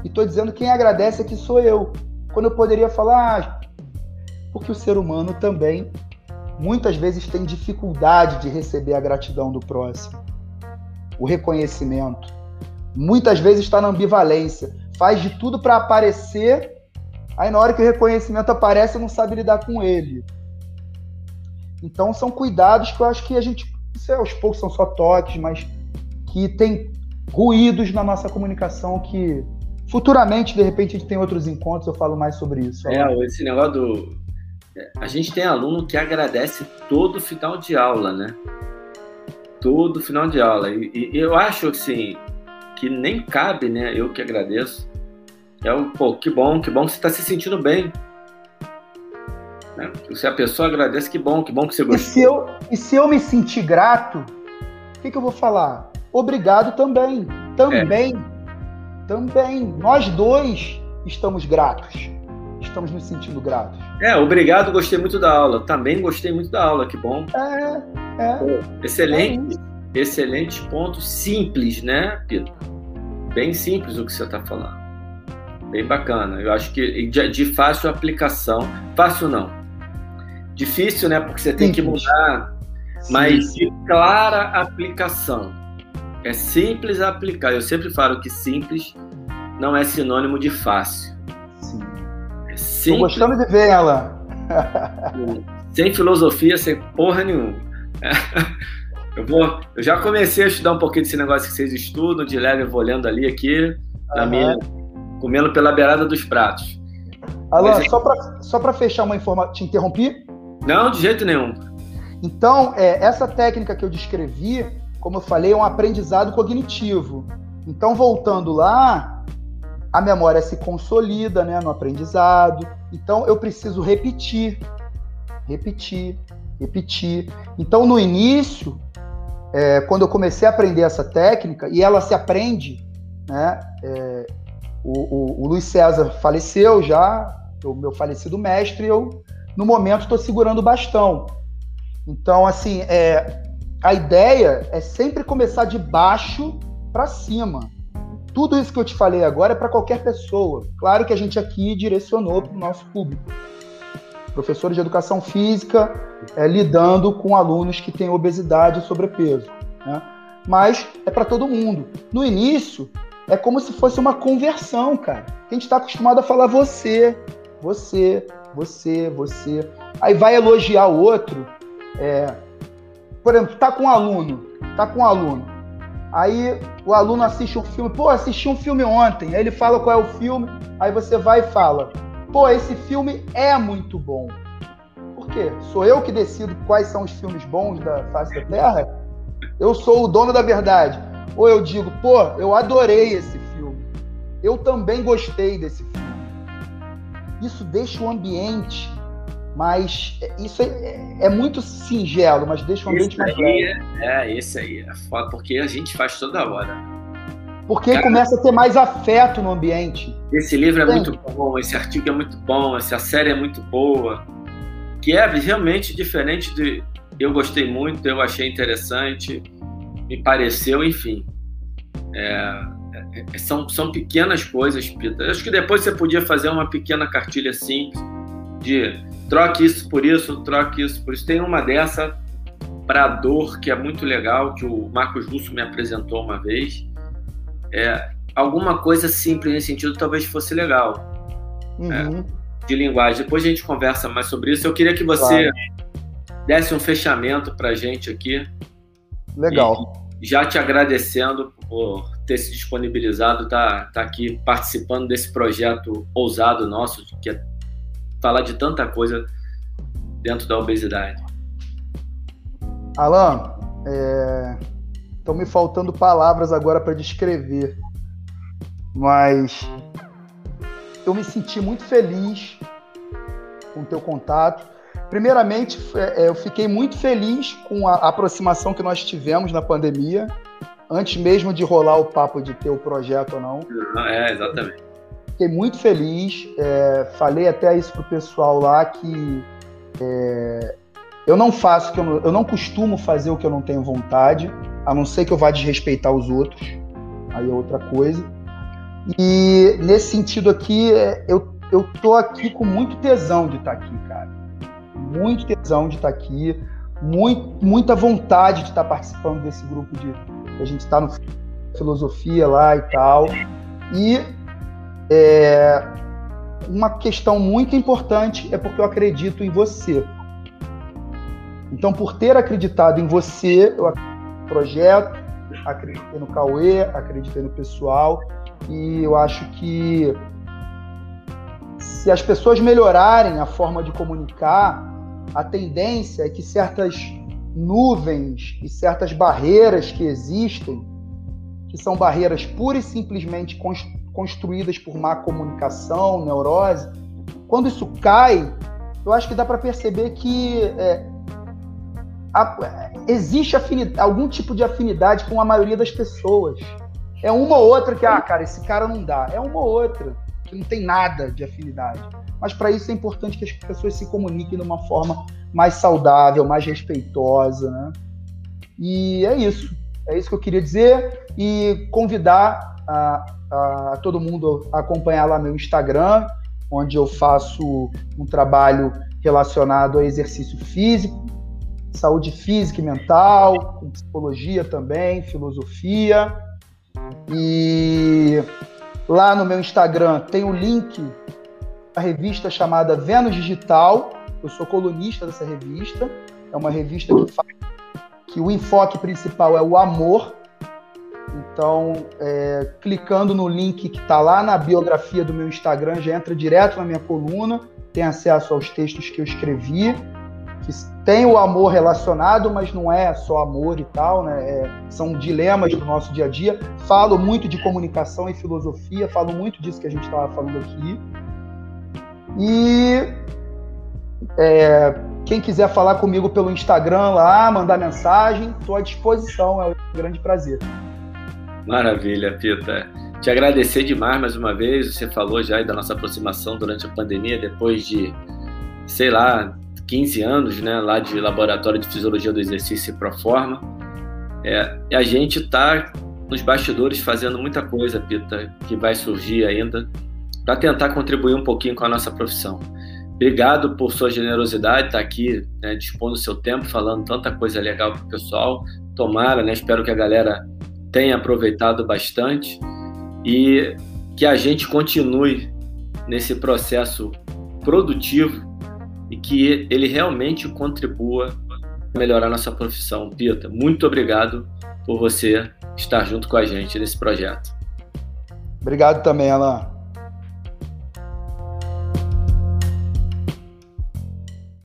e tô dizendo quem agradece aqui sou eu. Quando eu poderia falar, ah, porque o ser humano também muitas vezes tem dificuldade de receber a gratidão do próximo, o reconhecimento. Muitas vezes está na ambivalência, faz de tudo para aparecer Aí na hora que o reconhecimento aparece, não sabe lidar com ele. Então são cuidados que eu acho que a gente, sei, aos poucos são só toques, mas que tem ruídos na nossa comunicação que futuramente, de repente, a gente tem outros encontros, eu falo mais sobre isso. É, esse negócio do. A gente tem aluno que agradece todo final de aula, né? Todo final de aula. E, e eu acho assim que nem cabe, né? Eu que agradeço. É o, pô, que bom, que bom que você está se sentindo bem. Né? Se a pessoa agradece, que bom, que bom que você gostou. E se eu, e se eu me sentir grato, o que, que eu vou falar? Obrigado também. Também. É. Também. Nós dois estamos gratos. Estamos nos sentindo gratos. É, obrigado, gostei muito da aula. Também gostei muito da aula, que bom. É, é. Pô, excelente, é excelente ponto. Simples, né, Pedro? Bem simples o que você está falando. Bem bacana. Eu acho que de, de, fácil aplicação. Fácil não. Difícil, né? Porque você tem simples. que mudar. Mas de clara aplicação. É simples aplicar. Eu sempre falo que simples não é sinônimo de fácil. Sim. É simples. Tô gostando de ver ela. sem filosofia, sem porra nenhuma. Eu, vou, eu já comecei a estudar um pouquinho desse negócio que vocês estudam, de leve eu vou lendo ali aqui, uhum. na minha, comendo pela beirada dos pratos. Alan, Mas, só para só fechar uma informação, te interrompi? Não, de jeito nenhum. Então, é, essa técnica que eu descrevi, como eu falei, é um aprendizado cognitivo. Então, voltando lá, a memória se consolida né, no aprendizado. Então, eu preciso repetir, repetir, repetir. Então, no início, é, quando eu comecei a aprender essa técnica, e ela se aprende, né? É, o, o, o, Luiz César faleceu já, o meu falecido mestre, eu, no momento, estou segurando o bastão. Então, assim, é, a ideia é sempre começar de baixo para cima. Tudo isso que eu te falei agora é para qualquer pessoa. Claro que a gente aqui direcionou para o nosso público. Professores de educação física é, lidando com alunos que têm obesidade e sobrepeso. Né? Mas é para todo mundo. No início, é como se fosse uma conversão, cara. A gente está acostumado a falar você, você, você, você. Aí vai elogiar o outro. É, por exemplo, tá com um aluno, tá com um aluno. Aí o aluno assiste um filme, pô, assisti um filme ontem. Aí ele fala qual é o filme, aí você vai e fala, pô, esse filme é muito bom. Por quê? Sou eu que decido quais são os filmes bons da face da Terra? Eu sou o dono da verdade. Ou eu digo, pô, eu adorei esse filme. Eu também gostei desse filme. Isso deixa o ambiente mas isso é, é, muito singelo, mas deixa o ambiente mais aí, É, esse aí é foda, porque a gente faz toda hora. Porque Cara, começa a ter mais afeto no ambiente. Esse livro é muito bom, esse artigo é muito bom, essa série é muito boa. Que é realmente diferente de. Eu gostei muito, eu achei interessante, me pareceu, enfim. É, é, é são, são pequenas coisas, Pita. Acho que depois você podia fazer uma pequena cartilha simples de troque isso por isso, troque isso por isso. Tem uma dessa para dor que é muito legal, que o Marcos Russo me apresentou uma vez. É, alguma coisa simples nesse sentido talvez fosse legal. Uhum. É, de linguagem. Depois a gente conversa mais sobre isso. Eu queria que você claro. desse um fechamento para a gente aqui. Legal. já te agradecendo por ter se disponibilizado, tá, tá aqui participando desse projeto ousado nosso, que é falar de tanta coisa dentro da obesidade. Alan, estão é... me faltando palavras agora para descrever, mas eu me senti muito feliz com o teu contato. Primeiramente, é, eu fiquei muito feliz com a aproximação que nós tivemos na pandemia, antes mesmo de rolar o papo de ter o projeto ou não. É, exatamente. Fiquei muito feliz. É, falei até isso pro pessoal lá que é, eu não faço, que eu não, eu não costumo fazer o que eu não tenho vontade, a não ser que eu vá desrespeitar os outros. Aí é outra coisa. E nesse sentido aqui, é, eu, eu tô aqui com muito tesão de estar tá aqui, cara. Muito tesão de estar tá aqui, muito, muita vontade de estar tá participando desse grupo de. A gente está no filosofia lá e tal. E é, uma questão muito importante é porque eu acredito em você. Então, por ter acreditado em você, eu acreditei no projeto, acreditei no Cauê, acreditei no pessoal, e eu acho que se as pessoas melhorarem a forma de comunicar, a tendência é que certas nuvens e certas barreiras que existem, que são barreiras pura e simplesmente construídas por má comunicação, neurose, quando isso cai, eu acho que dá para perceber que é, a, existe algum tipo de afinidade com a maioria das pessoas. É uma ou outra que, ah, cara, esse cara não dá. É uma ou outra que não tem nada de afinidade. Mas para isso é importante que as pessoas se comuniquem de uma forma mais saudável, mais respeitosa, né? E é isso. É isso que eu queria dizer e convidar a, a, todo mundo acompanhar lá meu Instagram, onde eu faço um trabalho relacionado a exercício físico, saúde física e mental, psicologia também, filosofia. E lá no meu Instagram tem o link da revista chamada Vênus Digital. Eu sou colunista dessa revista. É uma revista que que o enfoque principal é o amor. Então, é, clicando no link que está lá na biografia do meu Instagram, já entra direto na minha coluna, tem acesso aos textos que eu escrevi que tem o amor relacionado, mas não é só amor e tal, né? É, são dilemas do nosso dia a dia. Falo muito de comunicação e filosofia, falo muito disso que a gente estava falando aqui. E é, quem quiser falar comigo pelo Instagram lá, mandar mensagem, estou à disposição, é um grande prazer. Maravilha, Pita. Te agradecer demais mais uma vez. Você falou já da nossa aproximação durante a pandemia, depois de, sei lá, 15 anos, né, lá de Laboratório de Fisiologia do Exercício e Proforma. É, e a gente está nos bastidores fazendo muita coisa, Pita, que vai surgir ainda, para tentar contribuir um pouquinho com a nossa profissão. Obrigado por sua generosidade, estar tá aqui né, dispondo seu tempo, falando tanta coisa legal para o pessoal. Tomara, né, espero que a galera tenha aproveitado bastante e que a gente continue nesse processo produtivo e que ele realmente contribua para melhorar nossa profissão. Pita, muito obrigado por você estar junto com a gente nesse projeto. Obrigado também, Alan.